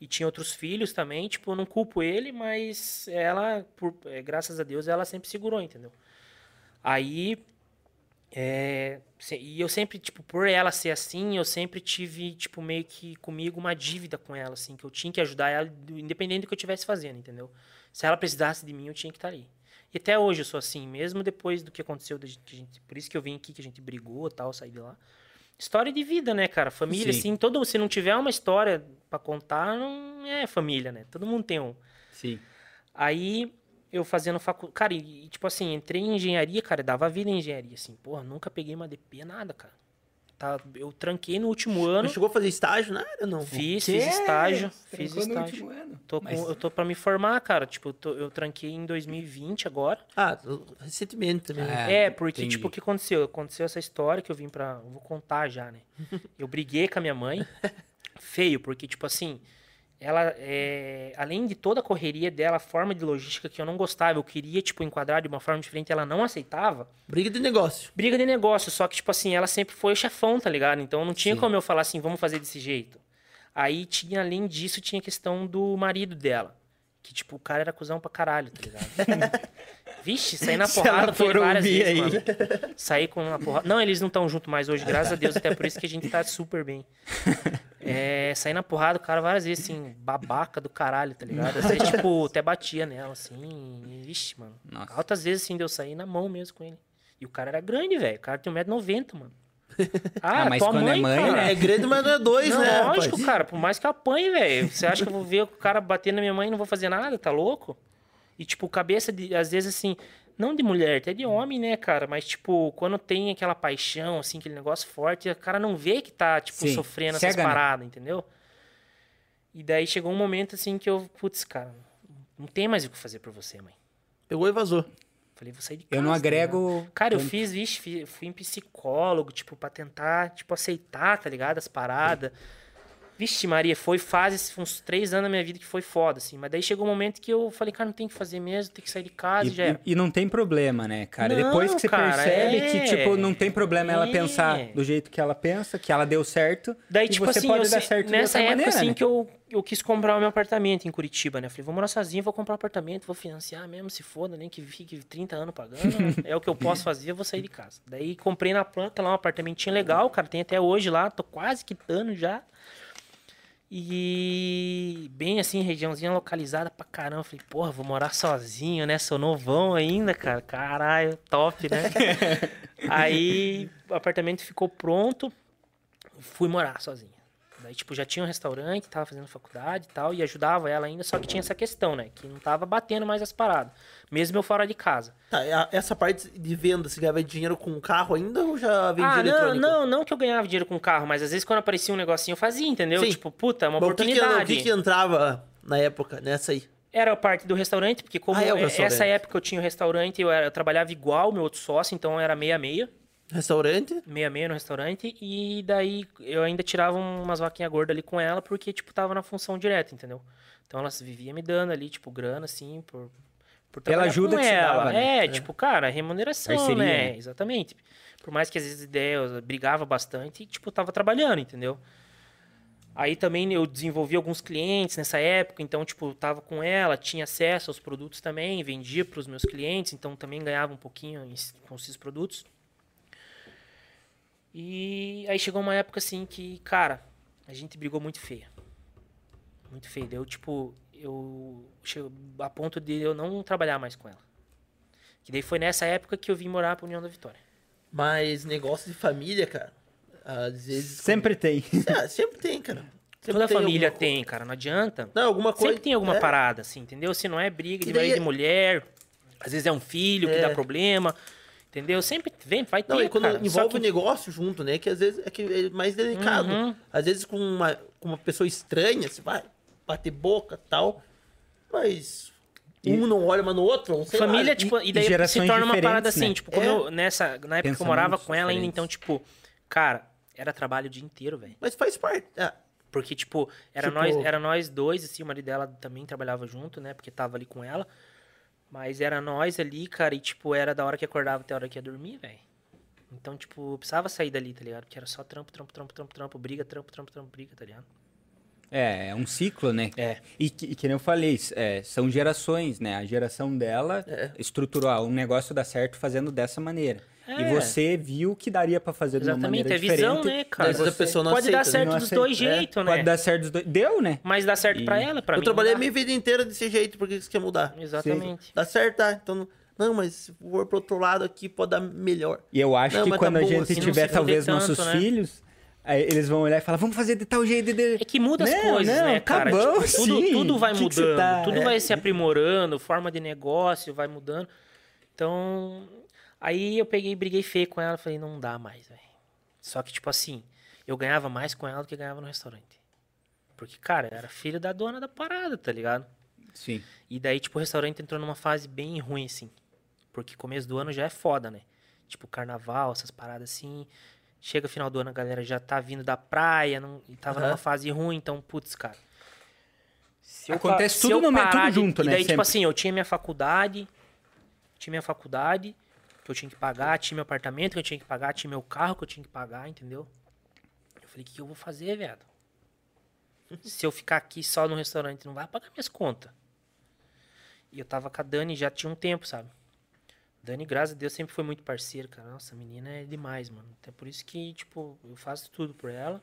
e tinha outros filhos também. Tipo, eu não culpo ele, mas ela, por, é, graças a Deus, ela sempre segurou, entendeu? Aí, é, e eu sempre, tipo, por ela ser assim, eu sempre tive, tipo, meio que comigo uma dívida com ela, assim, que eu tinha que ajudar ela, independente do que eu estivesse fazendo, entendeu? Se ela precisasse de mim, eu tinha que estar ali. E até hoje eu sou assim, mesmo depois do que aconteceu, gente- por isso que eu vim aqui, que a gente brigou tal, saí de lá. História de vida, né, cara? Família, Sim. assim, todo, se não tiver uma história pra contar, não é família, né? Todo mundo tem um. Sim. Aí eu fazendo faculdade. Cara, e, e, tipo assim, entrei em engenharia, cara, dava vida em engenharia, assim. Porra, nunca peguei uma DP, nada, cara. Tá, eu tranquei no último ano, Não chegou a fazer estágio na área, não? fiz, Quê? fiz estágio, fiz estágio. último ano. Tô com- Mas- Eu tô pra me formar, cara. Tipo, eu, tô- eu tranquei em 2020 agora. Ah, recentemente também. É, É, porque, entendi. tipo, o que aconteceu? Aconteceu essa história que eu vim pra. Eu vou contar já, né? Eu briguei com a minha mãe. Feio, porque, tipo assim, ela, é, além de toda a correria dela, a forma de logística que eu não gostava, eu queria, tipo, enquadrar de uma forma diferente, ela não aceitava. Briga de negócio. Briga de negócio, só que, tipo assim, ela sempre foi o chefão, tá ligado? Então não tinha Sim. como eu falar assim, vamos fazer desse jeito. Aí tinha, além disso, tinha a questão do marido dela. Que, tipo, o cara era cuzão pra caralho, tá ligado? Vixe, saí na porrada for várias vezes, aí. mano. Saí com uma porrada. Não, eles não estão juntos mais hoje, graças a Deus, até por isso que a gente tá super bem. É, saí na porrada, o cara várias vezes, assim, babaca do caralho, tá ligado? Às vezes, tipo, até batia nela, assim. E, vixe, mano. Nossa. Altas vezes, assim, deu sair na mão mesmo com ele. E o cara era grande, velho. O cara tem 1,90m, mano. Ah, Ah, mas tua quando é mãe, mãe, cara. né? É grande, mas não é dois, Não, né? lógico, rapaz? cara. Por mais que eu apanhe, velho. Você acha que eu vou ver o cara bater na minha mãe e não vou fazer nada? Tá louco? E, tipo, cabeça de, às vezes, assim, não de mulher, até de homem, né, cara? Mas, tipo, quando tem aquela paixão, assim, aquele negócio forte, o cara não vê que tá, tipo, Sim, sofrendo essas cega, né? paradas, entendeu? E daí chegou um momento, assim, que eu, putz, cara, não tem mais o que fazer por você, mãe. Pegou e vazou. Falei, vou sair de casa. Eu não agrego. Cara, eu fiz, vixe, fui em psicólogo, tipo, pra tentar, tipo, aceitar, tá ligado? As paradas. Vixe, Maria, foi fase, uns três anos da minha vida que foi foda, assim. Mas daí chegou um momento que eu falei, cara, não tem o que fazer mesmo, tem que sair de casa e, já e- e não tem problema, né, cara? Não, Depois que você cara, percebe é. que, tipo, não tem problema ela É. pensar do jeito que ela pensa, que ela deu certo. Daí, e tipo você assim, pode eu dar certo nessa época, maneira, assim, né? que eu, eu quis comprar o meu apartamento em Curitiba, né? Falei, vou morar sozinho, vou comprar um apartamento, vou financiar mesmo, se foda, nem que fique 30 anos pagando. é o que eu posso fazer, eu vou sair de casa. Daí comprei na planta lá um apartamentinho legal, cara, tem até hoje lá, tô quase quitando já. E bem assim, regiãozinha localizada pra caramba. Falei, porra, vou morar sozinho, né? Sou novão ainda, cara. Caralho, top, né? Aí o apartamento ficou pronto, fui morar sozinho. Daí, tipo, já tinha um restaurante, tava fazendo faculdade e tal, e ajudava ela ainda, só que tinha essa questão, né? Que não tava batendo mais as paradas. Mesmo eu fora de casa. Tá, essa parte de venda, você ganhava dinheiro com carro ainda ou já vendia Ah, não, não, não que eu ganhava dinheiro com carro, mas às vezes quando aparecia um negocinho eu fazia, entendeu? Sim. Tipo, puta, é uma Mas o que que- oportunidade. O que, que entrava na época, nessa aí? Era a parte do restaurante, porque como Ah, é o restaurante. essa época eu tinha o restaurante, eu, era, eu trabalhava igual meu outro sócio, então era meia-meia. Restaurante? meia-meia no restaurante e daí eu ainda tirava umas vaquinhas gordas ali com ela porque, tipo, tava na função direta, entendeu? Então ela vivia me dando ali, tipo, grana, assim, por, por Pela trabalhar ajuda com que ela. dava, né? É, tipo, cara, remuneração, Parceria, né? né? Exatamente. Por mais que às vezes ideia eu brigava bastante e, tipo, tava trabalhando, entendeu? Aí também eu desenvolvi alguns clientes nessa época, então, tipo, eu tava com ela, tinha acesso aos produtos também, vendia para os meus clientes, então também ganhava um pouquinho com esses produtos. E aí chegou uma época assim que, cara, a gente brigou muito feia. Muito feio. Deu, tipo, eu. Chegou a ponto de eu não trabalhar mais com ela. Que daí foi nessa época que eu vim morar pra União da Vitória. Mas negócio de família, cara, às vezes... Sempre tem. Ah, sempre tem, cara. Sempre Toda tem família alguma tem, cara, não adianta. Não, alguma coisa... Sempre tem alguma é. parada, assim, entendeu? Se não é briga Que de daí é- e mulher. Às vezes é um filho que É. dá problema, entendeu? Sempre vem, vai ter, Não, e quando cara. Envolve que- o negócio junto, né? Que às vezes é, que é mais delicado. Uhum. Às vezes com uma, com uma pessoa estranha, você vai bater boca e tal. Mas um não olha mas no outro, Família, lá. tipo, e e daí se torna uma parada assim, né? tipo, como É. eu, nessa, na época que eu morava com ela ainda, então, tipo, cara, era trabalho o dia inteiro, velho. Mas faz parte. É. Porque, tipo, era, Tipo- nós, era nós dois, assim, o marido dela também trabalhava junto, né? Porque tava ali com ela. Mas era nós ali, cara, e, tipo, era da hora que acordava até a hora que ia dormir, velho. Então, tipo, precisava sair dali, tá ligado? Porque era só trampo, trampo, trampo, trampo, trampo, briga, trampo, trampo, trampo, briga, tá ligado? É, é um ciclo, né? É. E que, e que nem eu falei, é, são gerações, né? A geração dela É. estruturou ah, um negócio dar certo fazendo dessa maneira. E É. você viu que daria pra fazer de uma Exatamente, maneira é visão, diferente. né, cara? Às vezes a pessoa não Pode aceita, dar né? certo Não dos aceita, dois é. jeitos, né? Pode dar certo dos dois. Deu, né? Mas dá certo E- pra ela, pra eu mim. trabalhei a minha vida inteira desse jeito, por que você quer mudar? Exatamente. Dá certo, tá? Então, não- mas se for pro outro lado aqui, pode dar melhor. E eu acho Não, que tá quando a bom gente assim, tiver talvez fuder nossos tanto, né? filhos, aí eles vão olhar e falar, vamos fazer de tal jeito. De... É que muda as Não, coisas, não, né, tá cara? bom, Tipo, tudo, sim. tudo vai Que que mudando, tá- tudo é. vai se aprimorando, forma de negócio vai mudando. Então, aí eu peguei e briguei feio com ela, falei, não dá mais, velho. Só que, tipo assim, eu ganhava mais com ela do que ganhava no restaurante. Porque, cara, eu era filho da dona da parada, tá ligado? Sim. E daí, tipo, o restaurante entrou numa fase bem ruim, assim. Porque começo do ano já é foda, né? Tipo, carnaval, essas paradas assim. Chega final do ano, a galera já tá vindo da praia não, e tava Aham. numa fase ruim, então, putz, cara. Eu Acontece se tudo no momento, parar tudo junto, e né, daí, tipo sempre. assim, eu tinha minha faculdade, tinha minha faculdade, que eu tinha que pagar, tinha meu apartamento que eu tinha que pagar, tinha meu carro que eu tinha que pagar, entendeu? Eu falei, o que eu vou fazer, viado? Se eu ficar aqui só no restaurante, não vai pagar minhas contas. E eu tava com a Dani já tinha um tempo, sabe? Dani, graças a Deus, sempre foi muito parceira, cara. Nossa, a menina é demais, mano. Até por isso que, tipo, eu faço tudo por ela.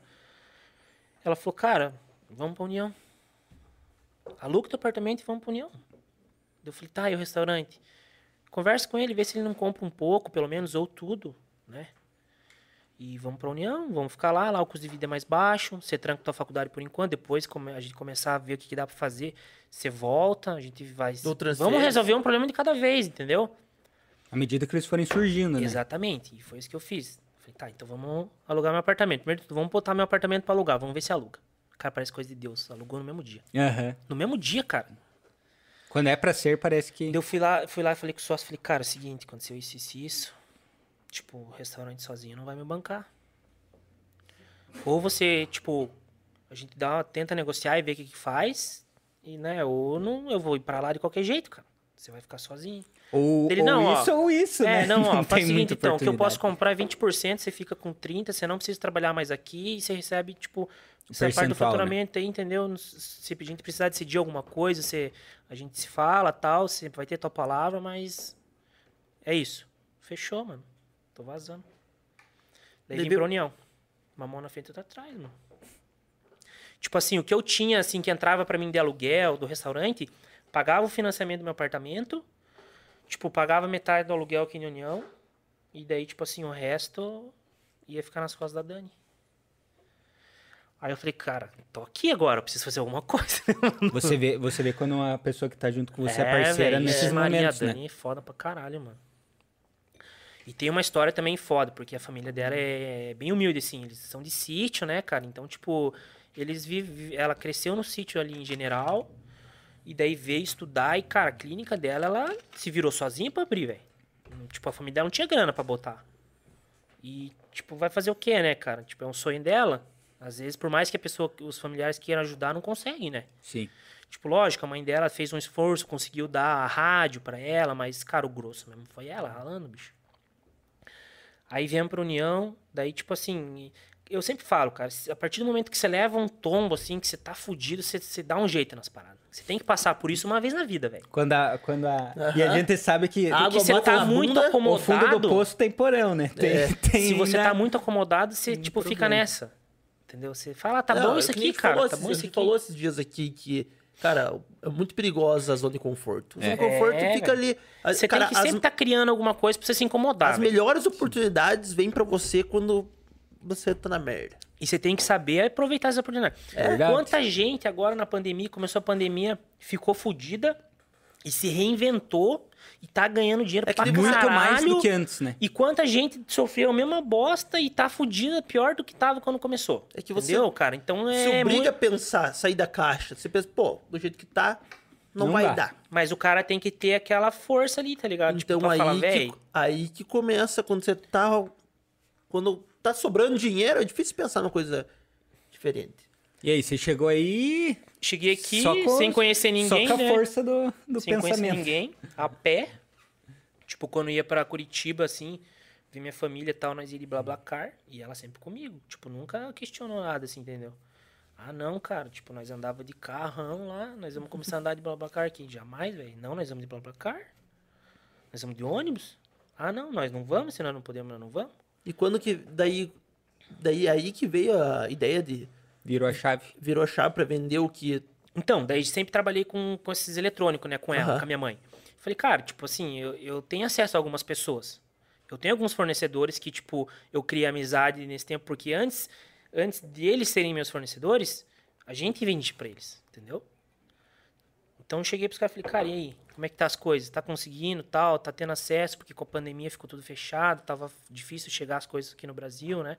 Ela falou, cara, vamos pra União. Aluga teu apartamento e vamos pra União. Eu falei, tá, e o restaurante? Conversa com ele, vê se ele não compra um pouco, pelo menos, ou tudo, né? E vamos pra União, vamos ficar lá, lá o custo de vida é mais baixo, você tranca tua faculdade por enquanto, depois a gente começar a ver o que, que dá pra fazer, você volta, a gente vai... Vamos resolver um problema de cada vez, entendeu? À medida que eles forem surgindo, né? Exatamente, e foi isso que eu fiz. Falei, tá, então vamos alugar meu apartamento. Primeiro, vamos botar meu apartamento pra alugar, vamos ver se aluga. Cara, parece coisa de Deus, alugou no mesmo dia. Aham. No mesmo dia, cara. Quando é pra ser, parece que... Eu fui lá, fui lá e falei com o sócio, falei, cara, é o seguinte, aconteceu isso, isso, e isso. Tipo, o restaurante sozinho não vai me bancar. Ou você, tipo, a gente dá, uma- tenta negociar e ver o que, que faz, e, né, ou não, eu vou ir pra lá de qualquer jeito, cara. Você vai ficar sozinho. Ou, Ele, ou não, ó. isso ou isso, né? É, não, ó, faz o seguinte, então, o que eu posso comprar é 20%, você fica com 30%, você não precisa trabalhar mais aqui, e você recebe, tipo, essa parte do né? faturamento aí, entendeu? Se a gente precisar decidir alguma coisa, você, a gente se fala, tal, você vai ter tua palavra, mas é isso. Fechou, mano. Tô vazando. Daí vim Deveu- pra União. Uma mão na frente e outra atrás, mano. Tipo assim, o que eu tinha, assim, que entrava pra mim de aluguel do restaurante, pagava o financiamento do meu apartamento, tipo, pagava metade do aluguel aqui em União, e daí, tipo assim, o resto ia ficar nas costas da Dani. Aí eu falei, cara, tô aqui agora, eu preciso fazer alguma coisa. Você vê, você vê quando uma pessoa que tá junto com você é, É, parceira velho, nesses é, Maria momentos, né? Dani é foda pra caralho, mano. E tem uma história também foda, porque a família dela é bem humilde, assim. Eles são de sítio, né, cara? Então, tipo, eles vivem. Ela cresceu no sítio ali em general. E daí veio estudar. E, cara, a clínica dela, ela se virou sozinha pra abrir, velho. Tipo, a família dela não tinha grana pra botar. E, tipo, vai fazer o quê, né, cara? Tipo, é um sonho dela. Às vezes, por mais que a pessoa, os familiares queiram ajudar, não conseguem, né? Sim. Tipo, lógico, a mãe dela fez um esforço, conseguiu dar a rádio pra ela, mas, cara, o grosso mesmo foi ela ralando, bicho. Aí viemos pra União, daí, tipo assim, eu sempre falo, cara, a partir do momento que você leva um tombo, assim, que você tá fudido, você, você dá um jeito nas paradas. Você tem que passar por isso uma vez na vida, velho. Quando a, quando a... E a gente sabe que Água Porque você tá muito bunda, o acomodado. fundo do poço tem porão, né? Tem, É. tem Se você ainda- tá muito acomodado, você, tem tipo, fica problema. nessa. Entendeu? Você fala, ah, tá Não, bom é isso aqui, cara. falou Tá bom isso aqui. falou esses dias aqui que, cara, é muito perigosa a zona de conforto. A zona É. de conforto É, fica ali. Você cara, tem que as- sempre estar tá criando alguma coisa pra você se incomodar. As velho. melhores oportunidades vêm pra você quando você tá na merda. E você tem que saber aproveitar essa oportunidade. É. Quanta gente agora na pandemia, começou a pandemia, ficou fodida, e se reinventou e tá ganhando dinheiro É que pra ele- Muito caralho. mais do que antes, né? E quanta gente sofreu a mesma bosta e tá fudida pior do que tava quando começou. É que você Entendeu, cara? Então Se é. obriga muito- a pensar, sair da caixa. Você pensa, pô, do jeito que tá, não, Não vai dá. dar. Mas o cara tem que ter aquela força ali, tá ligado? Então tipo, aí, falar, que, véi. aí que começa, quando você tá. Quando tá sobrando dinheiro, é difícil pensar numa coisa diferente. E aí, você chegou aí Cheguei aqui só com- sem conhecer ninguém, só com a né? força do, do sem conhecer pensamento. ninguém, a pé. Tipo, quando ia pra Curitiba, assim, ver minha família e tal, nós ia de BlaBlaCar, e ela sempre comigo. Tipo, nunca questionou nada, assim, entendeu? Ah, não, cara, tipo, nós andava de carrão lá, nós vamos começar a andar de BlaBlaCar aqui. Jamais, velho. Não, nós vamos de BlaBlaCar. Nós vamos de ônibus. Ah, não, nós não vamos, se nós não podemos, nós não vamos. E quando que. Daí. Daí aí que veio a ideia de. Virou a chave. Virou a chave pra vender o que. Então, daí sempre trabalhei com, com esses eletrônicos, né? Com ela, Aham. com a minha mãe. Falei, cara, tipo assim, eu, eu tenho acesso a algumas pessoas. Eu tenho alguns fornecedores que, tipo, eu criei amizade nesse tempo, porque antes, antes de eles serem meus fornecedores, a gente vende pra eles, entendeu? Então eu cheguei pros caras e falei, cara, e aí? Como é que tá as coisas? Tá conseguindo, tal? Tá tendo acesso? Porque com a pandemia ficou tudo fechado, tava difícil chegar as coisas aqui no Brasil, né?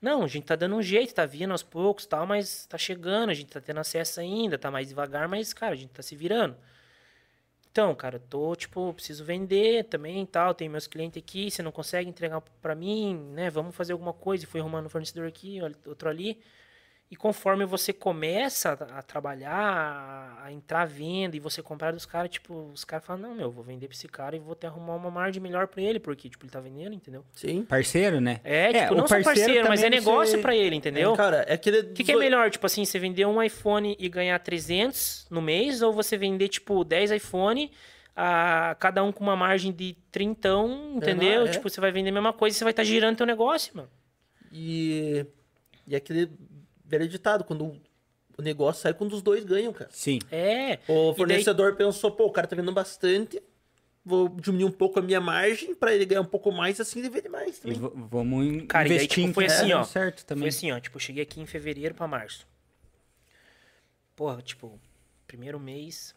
Não, a gente tá dando um jeito, tá vindo aos poucos, tal, mas tá chegando, a gente tá tendo acesso ainda, tá mais devagar, mas, cara, a gente tá se virando. Então, cara, eu tô, tipo, preciso vender também tal, tem meus clientes aqui, você não consegue entregar pra mim, né? Vamos fazer alguma coisa. E fui arrumando um fornecedor aqui, outro ali. E conforme você começa a trabalhar, a- entrar à venda e você comprar dos caras, tipo, os caras falam, não, meu, eu vou vender pra esse cara e vou até arrumar uma margem melhor pra ele, porque, tipo, ele tá vendendo, entendeu? Sim. Parceiro, né? É, tipo, o não só parceiro, mas é negócio você- pra ele, entendeu? Cara, é aquele. O que, que é melhor, tipo assim, você vender um iPhone e ganhar 300 no mês, ou você vender, tipo, 10 iPhone, a, cada um com uma margem de 30, entendeu? é. Tipo, você vai vender a mesma coisa e você vai estar girando teu negócio, mano. E. E aquele velho ditado, quando o negócio sai quando os dois ganham, cara. Sim. É. O E daí- fornecedor pensou, pô, o cara tá vendendo bastante, vou diminuir um pouco a minha margem pra ele ganhar um pouco mais, assim ele vende mais também. vamos in- Cara, e daí, investir tipo, em foi tá assim, ó. certo também. Foi assim, ó, tipo, eu cheguei aqui em fevereiro pra março. Porra, tipo, primeiro mês,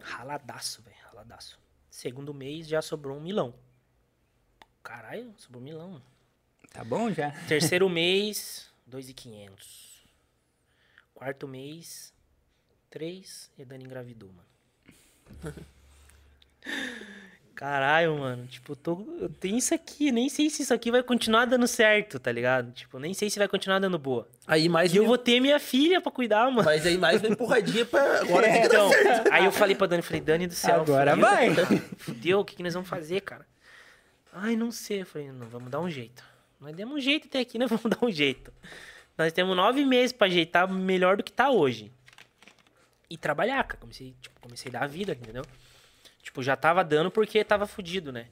raladaço, velho, raladaço. Segundo mês já sobrou um milão. Caralho, sobrou um milão. Tá bom já? Terceiro mês, 2,500. Quarto mês, 3 e a Dani engravidou, mano. Caralho, mano. Tipo, eu, tô, eu tenho isso aqui. Nem sei se isso aqui vai continuar dando certo, tá ligado? Tipo, nem sei se vai continuar dando boa. Aí mais E eu vou ter minha filha pra cuidar, mano. Mas aí mais uma empurradinha pra agora dar Então, certo. aí eu falei pra Dani, falei, Dani do céu. Agora fudeu, vai. Fudeu, o que, que nós vamos fazer, cara? Ai, não sei. Eu falei, não, vamos dar um jeito. Nós demos um jeito até aqui, nós vamos dar um jeito. Nós temos nove meses pra ajeitar melhor do que tá hoje. E trabalhar, cara. Comecei, tipo, comecei a dar a vida, entendeu? Tipo, já tava dando porque tava fudido, né?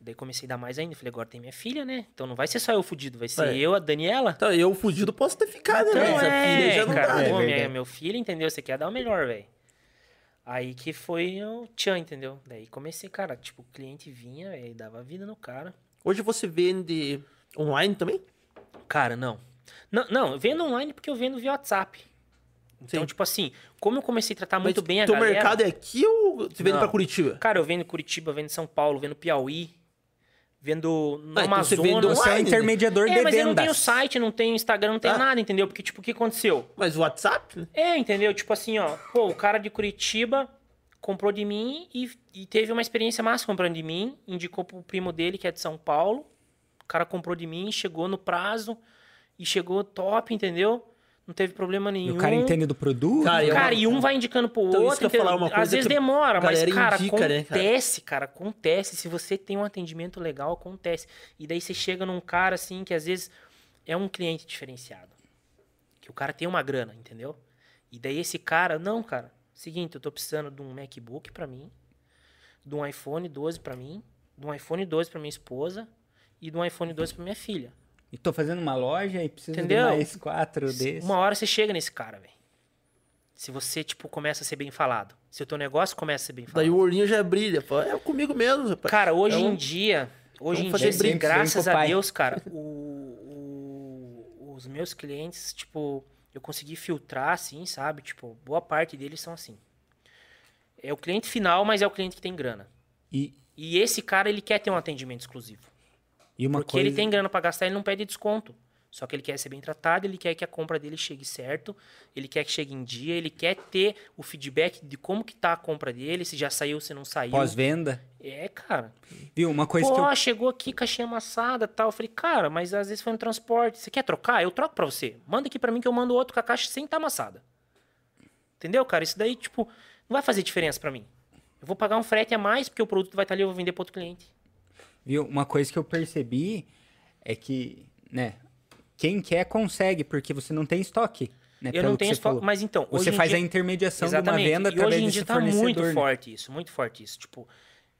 Daí comecei a dar mais ainda. Falei, agora tem minha filha, né? Então não vai ser só eu fudido, vai ser É. eu, a Daniela. Então, eu fudido posso ter ficado, né? Então, Mas a é, filha já não cara, dá. É pô, minha- verdade. meu filho, entendeu? Você quer dar o melhor, velho. Aí que foi o tchan, entendeu? Daí comecei, cara, tipo, o cliente vinha, velho, dava vida no cara. Hoje você vende online também? Cara, não. Não, não, eu vendo online porque eu vendo via WhatsApp. Então, Sim. tipo assim, como eu comecei a tratar muito Mas bem a teu galera... mercado é aqui ou você vende Não. pra Curitiba? Cara, eu vendo Curitiba, vendo São Paulo, vendo Piauí, vendo no Ah, então você Amazonas. vende Você é o online, né? intermediador É, de mas eu não tenho vendas. site, não tenho Instagram, não tenho Ah. nada, entendeu? Porque, tipo, o que aconteceu? Mas o WhatsApp? né? É, entendeu? Tipo assim, ó, pô, o cara de Curitiba comprou de mim e, e teve uma experiência massa comprando de mim, indicou pro primo dele, que é de São Paulo. O cara comprou de mim, chegou no prazo e chegou top, entendeu? Não teve problema E nenhum. o cara entende do produto. Cara, eu- Cara, e um vai indicando pro Então, isso outro, eu entendeu? falar, uma coisa Às vezes que demora, mas, cara, indica, né, cara? acontece, cara, acontece. Se você tem um atendimento legal, acontece. E daí você chega num cara, assim, que às vezes é um cliente diferenciado. Que o cara tem uma grana, entendeu? E daí esse cara, não, cara, seguinte, eu tô precisando de um MacBook pra mim, de um iPhone 12 pra mim, de um iPhone 12 pra minha esposa e de um iPhone 12 pra minha filha. E tô fazendo uma loja e preciso Entendeu? de mais quatro desses. Uma hora você chega nesse cara, velho. Se você, tipo, começa a ser bem falado. Se o teu negócio começa a ser bem falado. Daí o olhinho já brilha. Fala, é comigo mesmo, rapaz. Cara, hoje Então, em dia, hoje em dia, brinco, graças a. Deus, cara, o- o- os meus clientes, tipo, eu consegui filtrar, assim, sabe? Tipo, boa parte deles são assim. É o cliente final, mas é o cliente que tem grana. E, E esse cara, ele quer ter um atendimento exclusivo. E uma porque coisa... ele tem grana pra gastar, ele não pede desconto. Só que ele quer ser bem tratado, ele quer que a compra dele chegue certo, ele quer que chegue em dia, ele quer ter o feedback de como que tá a compra dele, se já saiu, se não saiu. Pós-venda. É, cara. Viu? Uma coisa Pô, que eu... chegou aqui, caixinha amassada tal. Eu falei, cara, mas às vezes foi no transporte. Você quer trocar? Eu troco pra você. Manda aqui pra mim que eu mando outro com a caixa sem estar amassada. Entendeu, cara? Isso daí, tipo, não vai fazer diferença pra mim. Eu vou pagar um frete a mais porque o produto vai estar ali, eu vou vender pra outro cliente. Viu? Uma coisa que eu percebi é que, né, quem quer consegue, porque você não tem estoque. Né, Eu não tenho estoque, falou. mas então. Você faz dia... a intermediação Exatamente. de uma venda e através hoje em dia tá fornecedor. muito né? forte isso, muito forte isso. Tipo,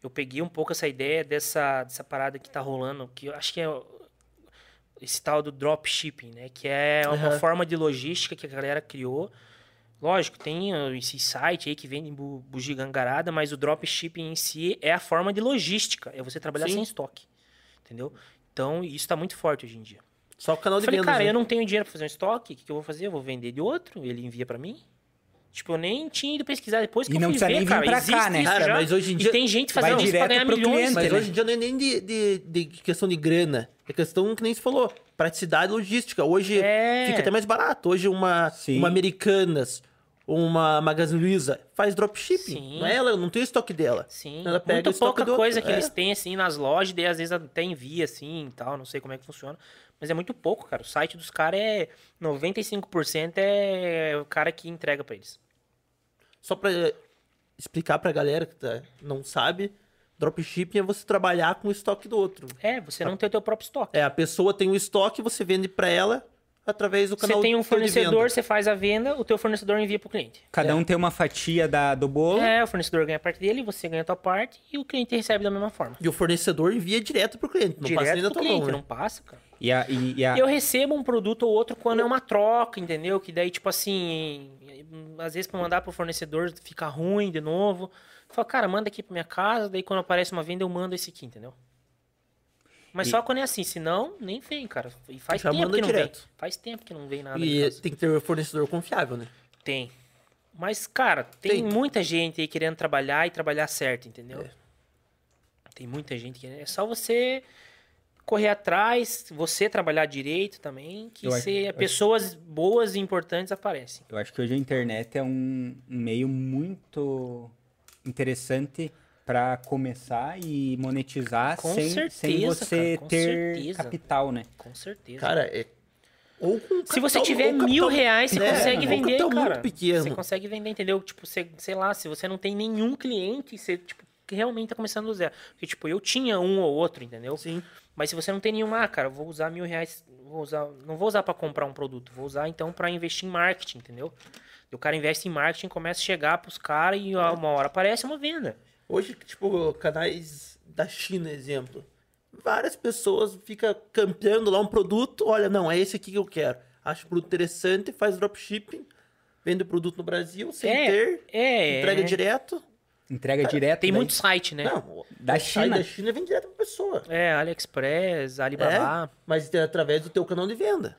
eu peguei um pouco essa ideia dessa, dessa parada que tá rolando, que eu acho que é o- esse tal do dropshipping, né? Que é uma Aham. forma de logística que a galera criou. Lógico, tem uh, esse site aí que vende bu- bugigangarada, mas o dropshipping em si é a forma de logística. É você trabalhar Sim. sem estoque. Entendeu? Então, isso tá muito forte hoje em dia. Só o canal Eu de falei, vendas. cara, né? eu não tenho dinheiro pra fazer um estoque, o que, que eu vou fazer? Eu vou vender de outro, ele envia pra mim. Tipo, eu nem tinha ido pesquisar depois que E eu não fui ver, nem vir cara, pra cá, né? Cara, mas hoje em dia E tem gente fazendo isso pra ganhar milhões, cliente, Mas entendeu? hoje em dia não é nem de, de, de questão de grana. É questão, que nem você falou, praticidade logística. Hoje É. fica até mais barato. Hoje uma, Sim. uma Americanas, uma Magazine Luiza faz dropshipping. Sim. Não é ela, não tem o estoque dela. Sim, Ela pega o muito estoque pouca coisa que é. eles têm, assim, nas lojas, daí às vezes até envia, assim, e tal, não sei como é que funciona. Mas é muito pouco, cara. O site dos caras é... 95% é o cara que entrega pra eles. Só pra explicar pra galera que tá- não sabe, dropshipping é você trabalhar com o estoque do outro. É, você não tem o teu próprio estoque. É, a pessoa tem o estoque, você vende pra ela através do canal Você tem um fornecedor, você faz a venda, o teu fornecedor envia pro cliente. Cada É. um tem uma fatia da, do bolo. É, o fornecedor ganha a parte dele, você ganha a tua parte e o cliente recebe da mesma forma. E o fornecedor envia direto pro cliente, não passa Direto nem da tua cliente, mão, né? não passa, cara. E a, e, e a- Eu recebo um produto ou outro quando é uma troca, entendeu? Que daí, tipo assim, às vezes pra mandar pro fornecedor fica ruim de novo. Fala, cara, manda aqui pra minha casa, daí quando aparece uma venda eu mando esse aqui, entendeu? Mas E- só quando é assim, senão nem vem, cara. E faz Já tempo que não direto. vem. Faz tempo que não vem nada E tem que ter um fornecedor confiável, né? Tem. Mas, cara, tem, Tem. muita gente aí querendo trabalhar e trabalhar certo, entendeu? É. Tem muita gente querendo. É só você correr atrás, você trabalhar direito também, que acho- eu acho- pessoas boas e importantes aparecem. eu acho que hoje a internet é um, um meio muito interessante para começar e monetizar Com sem, sem certeza, você cara, com ter certeza. capital, né? Com certeza. Cara, é. Ou com se você capital- tiver ou capital- mil reais, você É, consegue vender, capital cara. muito pequeno. Você consegue vender, entendeu? Tipo, você, sei lá, se você não tem nenhum cliente, você, tipo, que realmente tá começando do zero. Porque, tipo, eu tinha um ou outro, entendeu? Sim. Mas se você não tem nenhum, ah, cara, vou usar mil reais, vou usar, não vou usar pra comprar um produto, vou usar então pra investir em marketing, entendeu? O cara investe em marketing, começa a chegar pros caras e ó, uma hora aparece uma venda. Hoje, tipo, canais da China, exemplo. Várias pessoas ficam campeando lá um produto. Olha, não, é esse aqui que eu quero. Acha o produto interessante, faz dropshipping, vende o produto no Brasil sem É, ter, é, entrega é. direto. Entrega direto. Tem daí- muito site, né? Não, Da China? da China vem direto pra pessoa. É, AliExpress, Alibaba. Mas é através do teu canal de venda.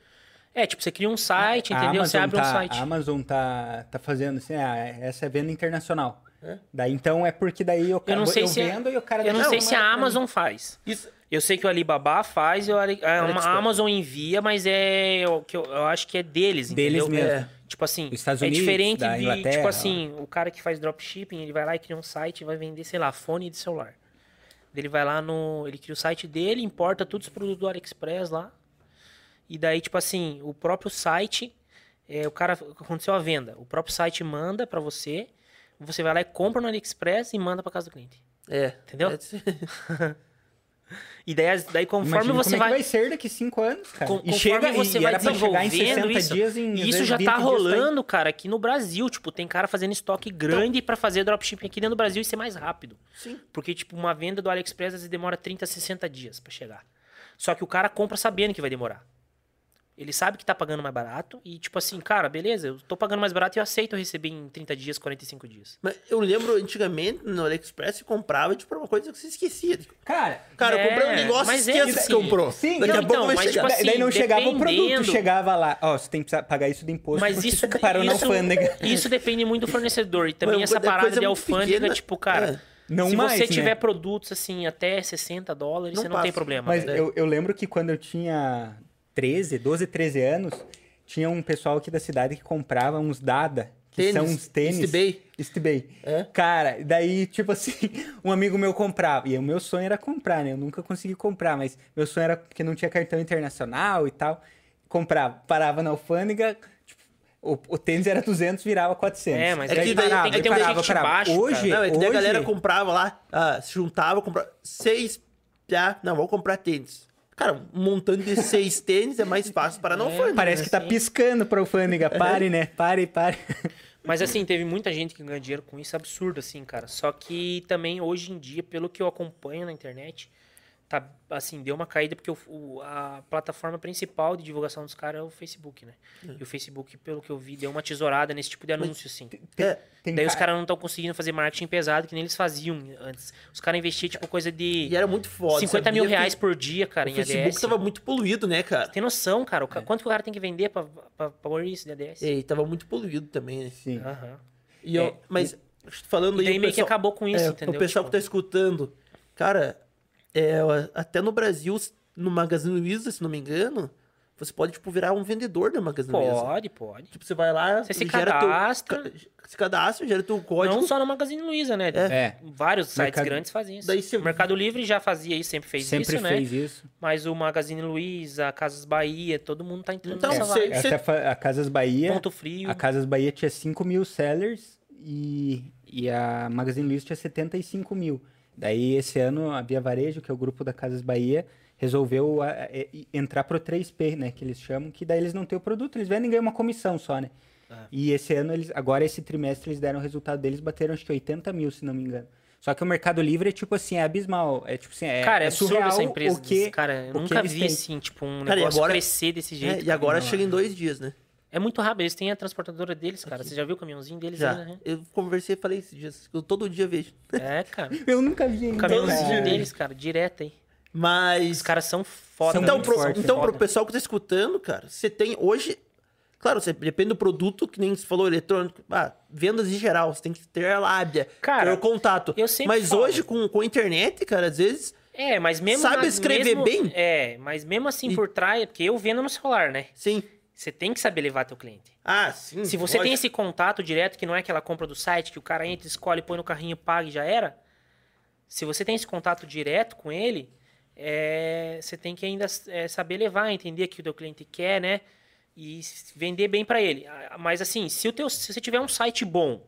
É, tipo, você cria um site, A entendeu? Você abre um tá- site. A Amazon tá, tá fazendo assim, ah, essa é venda internacional. É. Daí então é porque daí eu, Eu não sei se é- vendo e o cara Eu não deixa sei uma se a Amazon faz. Isso, Eu sei que o Alibaba faz e o Ali- a a Amazon envia, mas é o que eu, eu acho que é deles, Deles entendeu? mesmo. É. Tipo assim, Os Estados é Unidos, diferente da de, Inglaterra, tipo assim, o cara que faz dropshipping, ele vai lá e cria um site e vai vender, sei lá, fone de celular. Ele vai lá no, ele cria o site dele, importa todos os produtos do AliExpress lá. E daí, tipo assim, o próprio site, é, o cara aconteceu a venda, o próprio site manda pra você, você vai lá e compra no AliExpress e manda pra casa do cliente. é. Entendeu? É, E daí, daí conforme Imagina você como é vai que vai ser daqui cinco anos, cara. Com- e chega você e vai desenvolvendo 60 isso, dias em E isso já 20 tá dias rolando, cara, aqui no Brasil. Tipo, tem cara fazendo estoque grande pra fazer dropshipping aqui dentro do Brasil e ser mais rápido. Sim. Porque, tipo, uma venda do AliExpress às vezes demora 30, 60 dias pra chegar. Só que o cara compra sabendo que vai demorar. Ele sabe que tá pagando mais barato e, tipo assim, cara, beleza, eu tô pagando mais barato e eu aceito receber em 30 dias, 45 dias. Mas eu lembro antigamente no AliExpress você comprava tipo uma coisa que você esquecia. Cara, Cara, É, eu comprei um negócio mas e é que assim. comprou. Sim, Daqui não, a pouco então, vai mas, chegar. tipo assim, daí não chegava o produto, chegava lá, ó, você tem que pagar isso de imposto, Mas isso, você parou na isso, alfândega. isso depende muito do fornecedor. E também Mas essa é parada de alfândega, pequena, tipo, cara, é. Não se mais, você né? tiver produtos assim até 60 dólares, Não você não tem passa. problema. Mas velho. eu, eu lembro que quando eu tinha 13, 12, 13 anos, tinha um pessoal aqui da cidade que comprava uns Dada, que Tênis, são uns tênis. Estibei. Estibei. É? Cara, daí, tipo assim, um amigo meu comprava. E o meu sonho era comprar, né? Eu nunca consegui comprar, mas meu sonho era porque não tinha cartão internacional e tal. Comprava, parava na alfândega, tipo, o, o tênis era 200, virava 400. É, mas É que daí tem que ter um parava, parava. baixo, Hoje, Não, é que daí a hoje- galera comprava lá, ah, se juntava, comprava seis, já, não, vou comprar tênis. Cara, um montante de seis tênis é mais fácil para não alfândega. Parece que tá Sim. piscando pra alfândega. Pare, né? Pare, pare. Mas assim, teve muita gente que ganha dinheiro com isso, absurdo, assim, cara. Só que também hoje em dia, pelo que eu acompanho na internet, tá assim, deu uma caída porque o, o- a plataforma principal de divulgação dos caras é o Facebook, né? E o Facebook, pelo que eu vi, deu uma tesourada nesse tipo de anúncio, assim. É, Tem Daí os ca- caras não estão conseguindo fazer marketing pesado que nem eles faziam antes. Os caras investiam, tipo, coisa de e era muito foda. 50 mil reais por dia, cara, O em Facebook ADS. tava muito poluído, né, cara? Tem noção, cara? É. O ca- Quanto que o cara tem que vender pra, pra, pra pôr isso de ADS? E tava muito poluído também, né? Sim. Aham. E eu, É, mas, falando E daí aí, meio que pessoal- acabou com isso, é, entendeu? O pessoal Tipo, que tá escutando, cara, é, até no Brasil, no Magazine Luiza, se não me engano, você pode, tipo, virar um vendedor da Magazine Luiza. Pode, pode. Tipo, você vai lá, Você se gera cadastra. Teu, se cadastra, gera teu código. Não só no Magazine Luiza, né? É. Vários sites Mercado- grandes fazem isso. Daí você- O Mercado Livre já fazia isso, sempre fez Sempre isso, né? fez isso. Mas o Magazine Luiza, a Casas Bahia, todo mundo tá entrando Então, nessa você- vibe. Cê- Até fa- a Casas Bahia. Ponto Frio. A Casas Bahia tinha 5 mil sellers e, e a Magazine Luiza tinha 75 mil. Daí, esse ano, a Via Varejo, que é o grupo da Casas Bahia, resolveu a- a- e- entrar pro 3P, né? Que eles chamam, que daí eles não têm o produto, eles vendem e ganham uma comissão só, né? E esse ano, eles, agora esse trimestre, eles deram o resultado deles, bateram acho que 80 mil, se não me engano. Só que o Mercado Livre é tipo assim, é abismal. É tipo assim, é, Cara, é, é surreal essa empresa. o que, cara, eu nunca vi têm. assim, tipo, um Cara, e negócio agora- crescer desse É, jeito. e agora chega em dois dias, né? É muito rápido, eles têm a transportadora deles, cara. Você já viu o caminhãozinho deles Já. aí, né? Eu conversei e falei esses dias. Eu todo dia vejo. É, cara. Eu nunca vi O ainda. caminhãozinho cara. deles, cara, direto aí. Mas. Os caras são foda. São então, pro, forte, então foda. pro pessoal que tá escutando, cara, você tem hoje. Claro, você, depende do produto, que nem você falou, eletrônico. Ah, vendas em geral, você tem que ter a lábia, Cara, ter o contato. eu sempre Mas falo. hoje, com, com a internet, cara, às vezes. É, mas mesmo. Sabe na- escrever mesmo- bem? É, mas mesmo assim E- por trás, porque eu vendo no celular, né? Sim. Você tem que saber levar teu cliente. Ah, sim. Se você tem lógico. esse contato direto, que não é aquela compra do site, que o cara entra, escolhe, põe no carrinho, paga e já era. Se você tem esse contato direto com ele, é, você tem que ainda é, saber levar, entender o que o teu cliente quer, né? E vender bem para ele. Ah, Mas assim, se, o teu, se você tiver um site bom,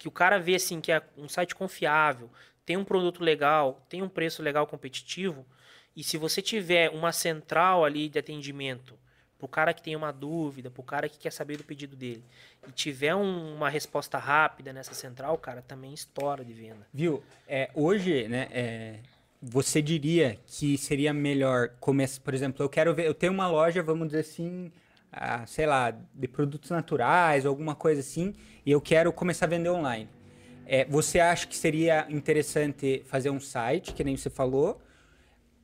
que o cara vê assim, que é um site confiável, tem um produto legal, tem um preço legal competitivo, e se você tiver uma central ali de atendimento pro cara que tem uma dúvida, pro cara que quer saber do pedido dele, e tiver um- uma resposta rápida nessa central, cara, também estoura de venda. Viu? É, hoje, né, é, você diria que seria melhor começar, por exemplo, eu quero ver, eu tenho uma loja, vamos dizer assim, ah, sei lá, de produtos naturais, alguma coisa assim, e eu quero começar a vender online. É, você acha que seria interessante fazer um site, que nem você falou,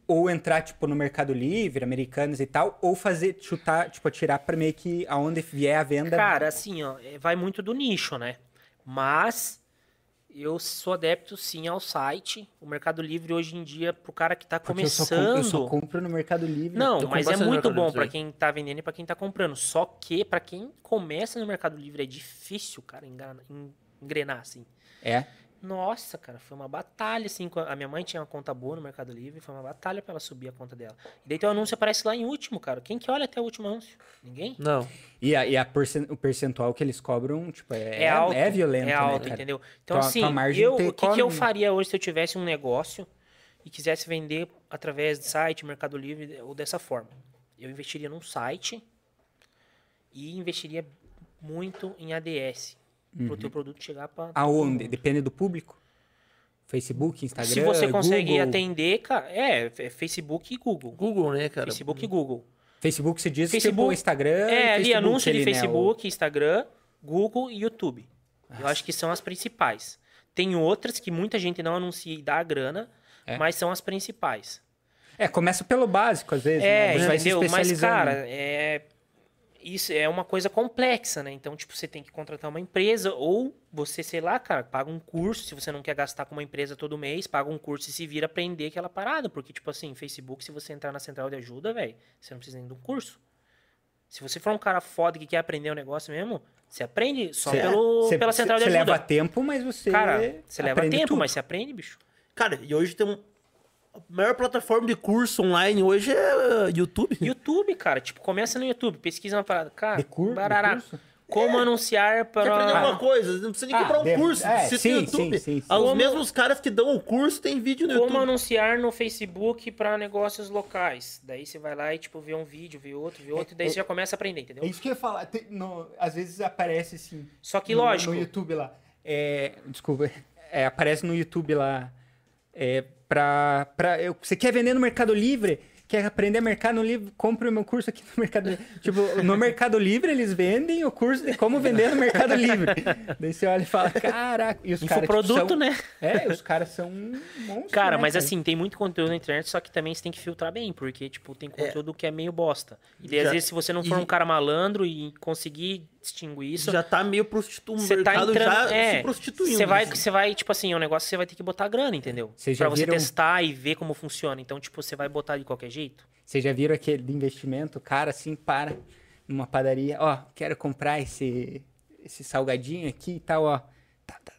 ou entrar, tipo, no Mercado Livre, Americanas e tal, ou fazer, chutar, tipo, atirar para meio que aonde vier a venda. Cara, assim, ó, é, vai muito do nicho, né? Mas eu sou adepto sim ao site. O Mercado Livre hoje em dia, pro cara que tá porque eu só, com- começando. eu só compro no Mercado Livre. Não, mas compro é muito bom também. quem tá vendendo e pra quem tá comprando. Só que pra quem começa no Mercado Livre é difícil, cara, engrenar assim. É. Nossa, cara, foi uma batalha assim. A minha mãe tinha uma conta boa no Mercado Livre, foi uma batalha pra ela subir a conta dela. E daí teu anúncio aparece lá em último, cara. Quem que olha até o último anúncio? Ninguém? Não. E, a, e a percen- o percentual que eles cobram, tipo, é, é alto. é violento, É né, alto, cara? entendeu? Então, Tua- assim, tua eu, o que, que eu faria hoje se eu tivesse um negócio e quisesse vender através de site, Mercado Livre ou dessa forma? Eu investiria num site e investiria muito em ADS. Para o teu produto chegar para. Uhum. Aonde? Depende do público? Facebook, Instagram, Se você consegue Google? atender, cara, é, é Facebook e Google. Google, né, cara? Facebook e Google. Facebook se diz Facebook- tipo Instagram. e É, ali Facebook anúncio de ali, né, o- Facebook, Instagram, Google e YouTube. Eu acho que são as principais. Tem outras que muita gente não anuncia e dá grana, É. mas são as principais. É, começa pelo básico, às vezes. né? É, Você vai se entendeu? Mas, especializando. cara, é... Isso é uma coisa complexa, né? Então, tipo, você tem que contratar uma empresa ou você, sei lá, cara, paga um curso, se você não quer gastar com uma empresa todo mês, paga um curso e se vira aprender aquela parada. Porque, tipo assim, Facebook, se você entrar na central de ajuda, velho, você não precisa nem de um curso. Se você for um cara foda que quer aprender o negócio mesmo, você aprende só Cê- pelo, cê- pela central de ajuda. leva tempo, mas você. Cara, você leva tempo, tudo. mas você aprende, bicho. Cara, e hoje tem um. A maior plataforma de curso online hoje é YouTube. YouTube, cara, tipo, começa no YouTube, pesquisa uma parada. Cara, De cur- de barará. curso? Como anunciar Quer aprender para. alguma coisa, não precisa nem Ah, comprar um deve- curso. é, Se sim, tem YouTube, sim, sim, sim. os Como- mesmos caras que dão o curso tem vídeo no Como YouTube. anunciar no Facebook para negócios locais. Daí você vai lá e, tipo, vê um vídeo, vê outro, vê outro, e daí você já começa a aprender, entendeu? É isso que eu ia falar. Tem- no- às vezes aparece assim. Só que, no- lógico, No YouTube lá. É, desculpa. É, aparece no YouTube lá. É, pra, pra, eu, você quer vender no Mercado Livre? Quer aprender a Mercado Livre? Compre o meu curso aqui no Mercado Livre. tipo, no Mercado Livre eles vendem o curso de como vender no Mercado Livre. Daí você olha e fala, caraca. E os caras, tipo, infoproduto, são- né? É, os caras são monstros, Cara, né, mas assim, tem muito conteúdo na internet, só que também você tem que filtrar bem, porque, tipo, tem conteúdo que é meio bosta. E daí, às vezes, se você não for e- um cara malandro e conseguir distinguir isso, Já tá meio prostituído. O você tá entrando. já é, se prostituindo. Você vai, assim. você vai, tipo assim, é um negócio que você vai ter que botar grana, entendeu? Já pra você viram- testar e ver como funciona. Então, tipo, você vai botar de qualquer jeito. Vocês já viram aquele de investimento? O cara assim para numa padaria, ó, quero comprar esse, esse salgadinho aqui e tal, ó. Tá, tá.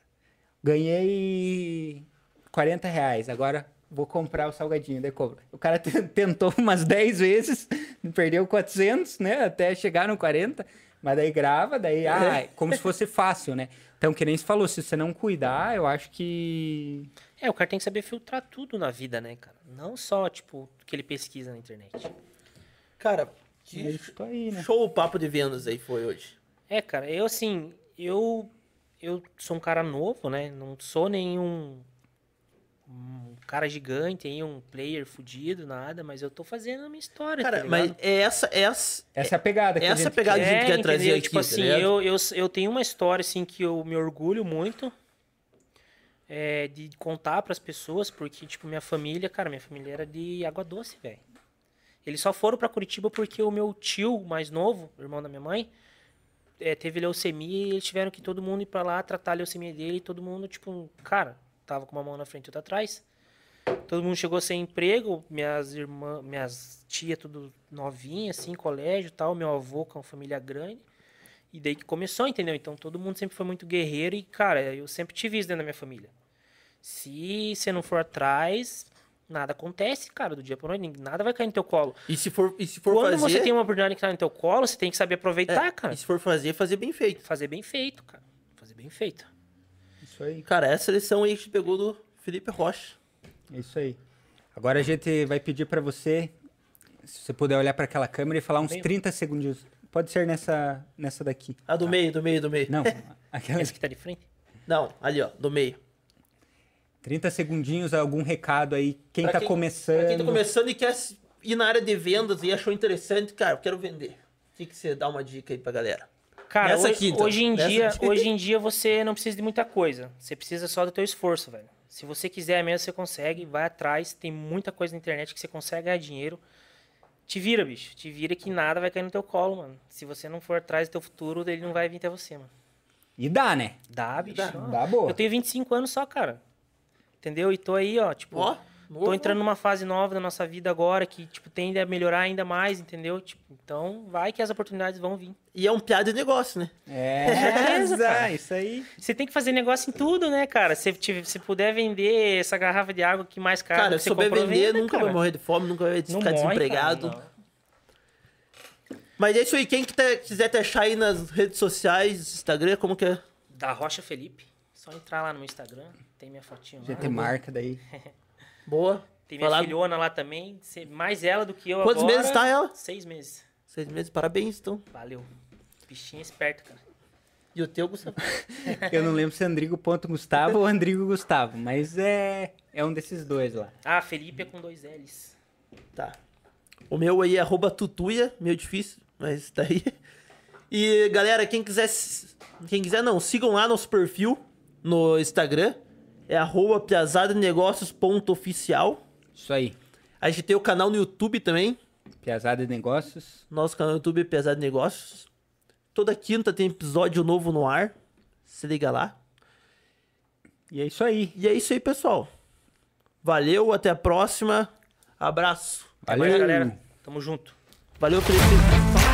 Ganhei 40 reais, agora vou comprar o salgadinho, daí cobra. O cara te- tentou umas 10 vezes, perdeu 400, né, até chegar no 40, mas daí grava, daí, ah, é como se fosse fácil, né? Então, que nem se falou, se você não cuidar, eu acho que... É, o cara tem que saber filtrar tudo na vida, né, cara? Não só, tipo, o que ele pesquisa na internet. Cara, É que isso aí, né? show o papo de vendas aí foi hoje. É, cara, eu assim, eu eu sou um cara novo, né? Não sou nenhum um cara gigante, aí, um player fudido, nada, mas eu tô fazendo a minha história, Cara, tá mas é essa, é essa, Essa é a pegada que a essa gente pegada que a gente É, quer trazer aqui, Tipo tá assim, ligado? eu, eu, eu tenho uma história assim que eu me orgulho muito é, de contar pras pessoas, porque, tipo, minha família, cara, minha família era de Água Doce, velho. Eles só foram pra Curitiba porque o meu tio mais novo, irmão da minha mãe, é, teve leucemia e eles tiveram que todo mundo ir pra lá tratar a leucemia dele e todo mundo, tipo, cara, tava com uma mão na frente e outra atrás. Todo mundo chegou sem emprego, minhas irmãs, minhas tia tudo novinha, assim, colégio e tal, meu avô com uma família grande. E daí que começou, entendeu? Então todo mundo sempre foi muito guerreiro e, cara, eu sempre tive isso dentro da minha família. Se você não for atrás, nada acontece, cara, do dia pra noite, nada vai cair no teu colo. E se for, e se for Quando fazer... você tem uma oportunidade que tá no teu colo, você tem que saber aproveitar, é, cara. E se for fazer, fazer bem feito. Fazer bem feito, cara. Fazer bem feito. Isso aí. Cara, essa lição aí que a gente pegou do Felipe Rocha. É isso aí. Agora a gente vai pedir pra você, se você puder olhar pra aquela câmera e falar uns Meio. 30 segundos. Pode ser nessa, nessa daqui. Ah, do meio, do meio, do meio. Não, aquela. Esse que tá de frente. Não, ali, ó, do meio. 30 segundinhos, algum recado aí. Quem Pra tá começando. Pra quem tá começando e quer ir na área de vendas e achou interessante, cara, eu quero vender. O que, que você dá uma dica aí pra galera? Cara, Nessa hoje, aqui, então. hoje em Nessa dia, aqui. hoje em dia você não precisa de muita coisa. Você precisa só do teu esforço, velho. Se você quiser mesmo, você consegue, vai atrás, tem muita coisa na internet que você consegue ganhar dinheiro. Te vira, bicho. Te vira que nada vai cair no teu colo, mano. Se você não for atrás do teu futuro, ele não vai vir até você, mano. E dá, né? Dá, bicho. Dá. Dá boa. Eu tenho 25 anos só, cara. Entendeu? E tô aí, ó, tipo, Ó, tô novo. entrando numa fase nova da nossa vida agora que, tipo, tende a melhorar ainda mais, entendeu? Tipo, então vai que as oportunidades vão vir. E é um piada de negócio, né? É, certeza, cara. isso aí. Você tem que fazer negócio em tudo, né, cara? Se, se puder vender essa garrafa de água que mais cara Cara, que você souber comprou, vender, venda, nunca cara. vai morrer de fome, nunca vai ficar morre, desempregado. cara. Mas é isso aí, quem que tá- quiser te achar aí nas redes sociais, Instagram, como que é? Da Rocha Felipe. Só entrar lá no meu Instagram, tem minha fotinha lá. Já tem marca daí. Boa. Tem minha Falar- filhona lá também, mais ela do que eu Quantos agora. meses tá ela? Seis meses. Seis meses, parabéns, então. Valeu. Bichinha esperta, cara. E o teu, Gustavo? Eu não lembro se é Andrigo ponto Gustavo ou Andrigo Gustavo, mas é, é um desses dois lá. Ah, Felipe é com dois L's. Tá. O meu aí é arroba tutuia, meio difícil, mas tá aí. E galera, quem quiser. Quem quiser não, sigam lá nosso perfil no Instagram. É arroba piazadenegócios.oficial. Isso aí. A gente tem o canal no YouTube também. Piazada de Negócios. Nosso canal no YouTube é Piazada de Negócios. Toda quinta tem episódio novo no ar. Se liga lá. E é isso aí. E é isso aí, pessoal. Valeu, até a próxima. Abraço. Até mais, galera. Tamo junto. Valeu, Felipe.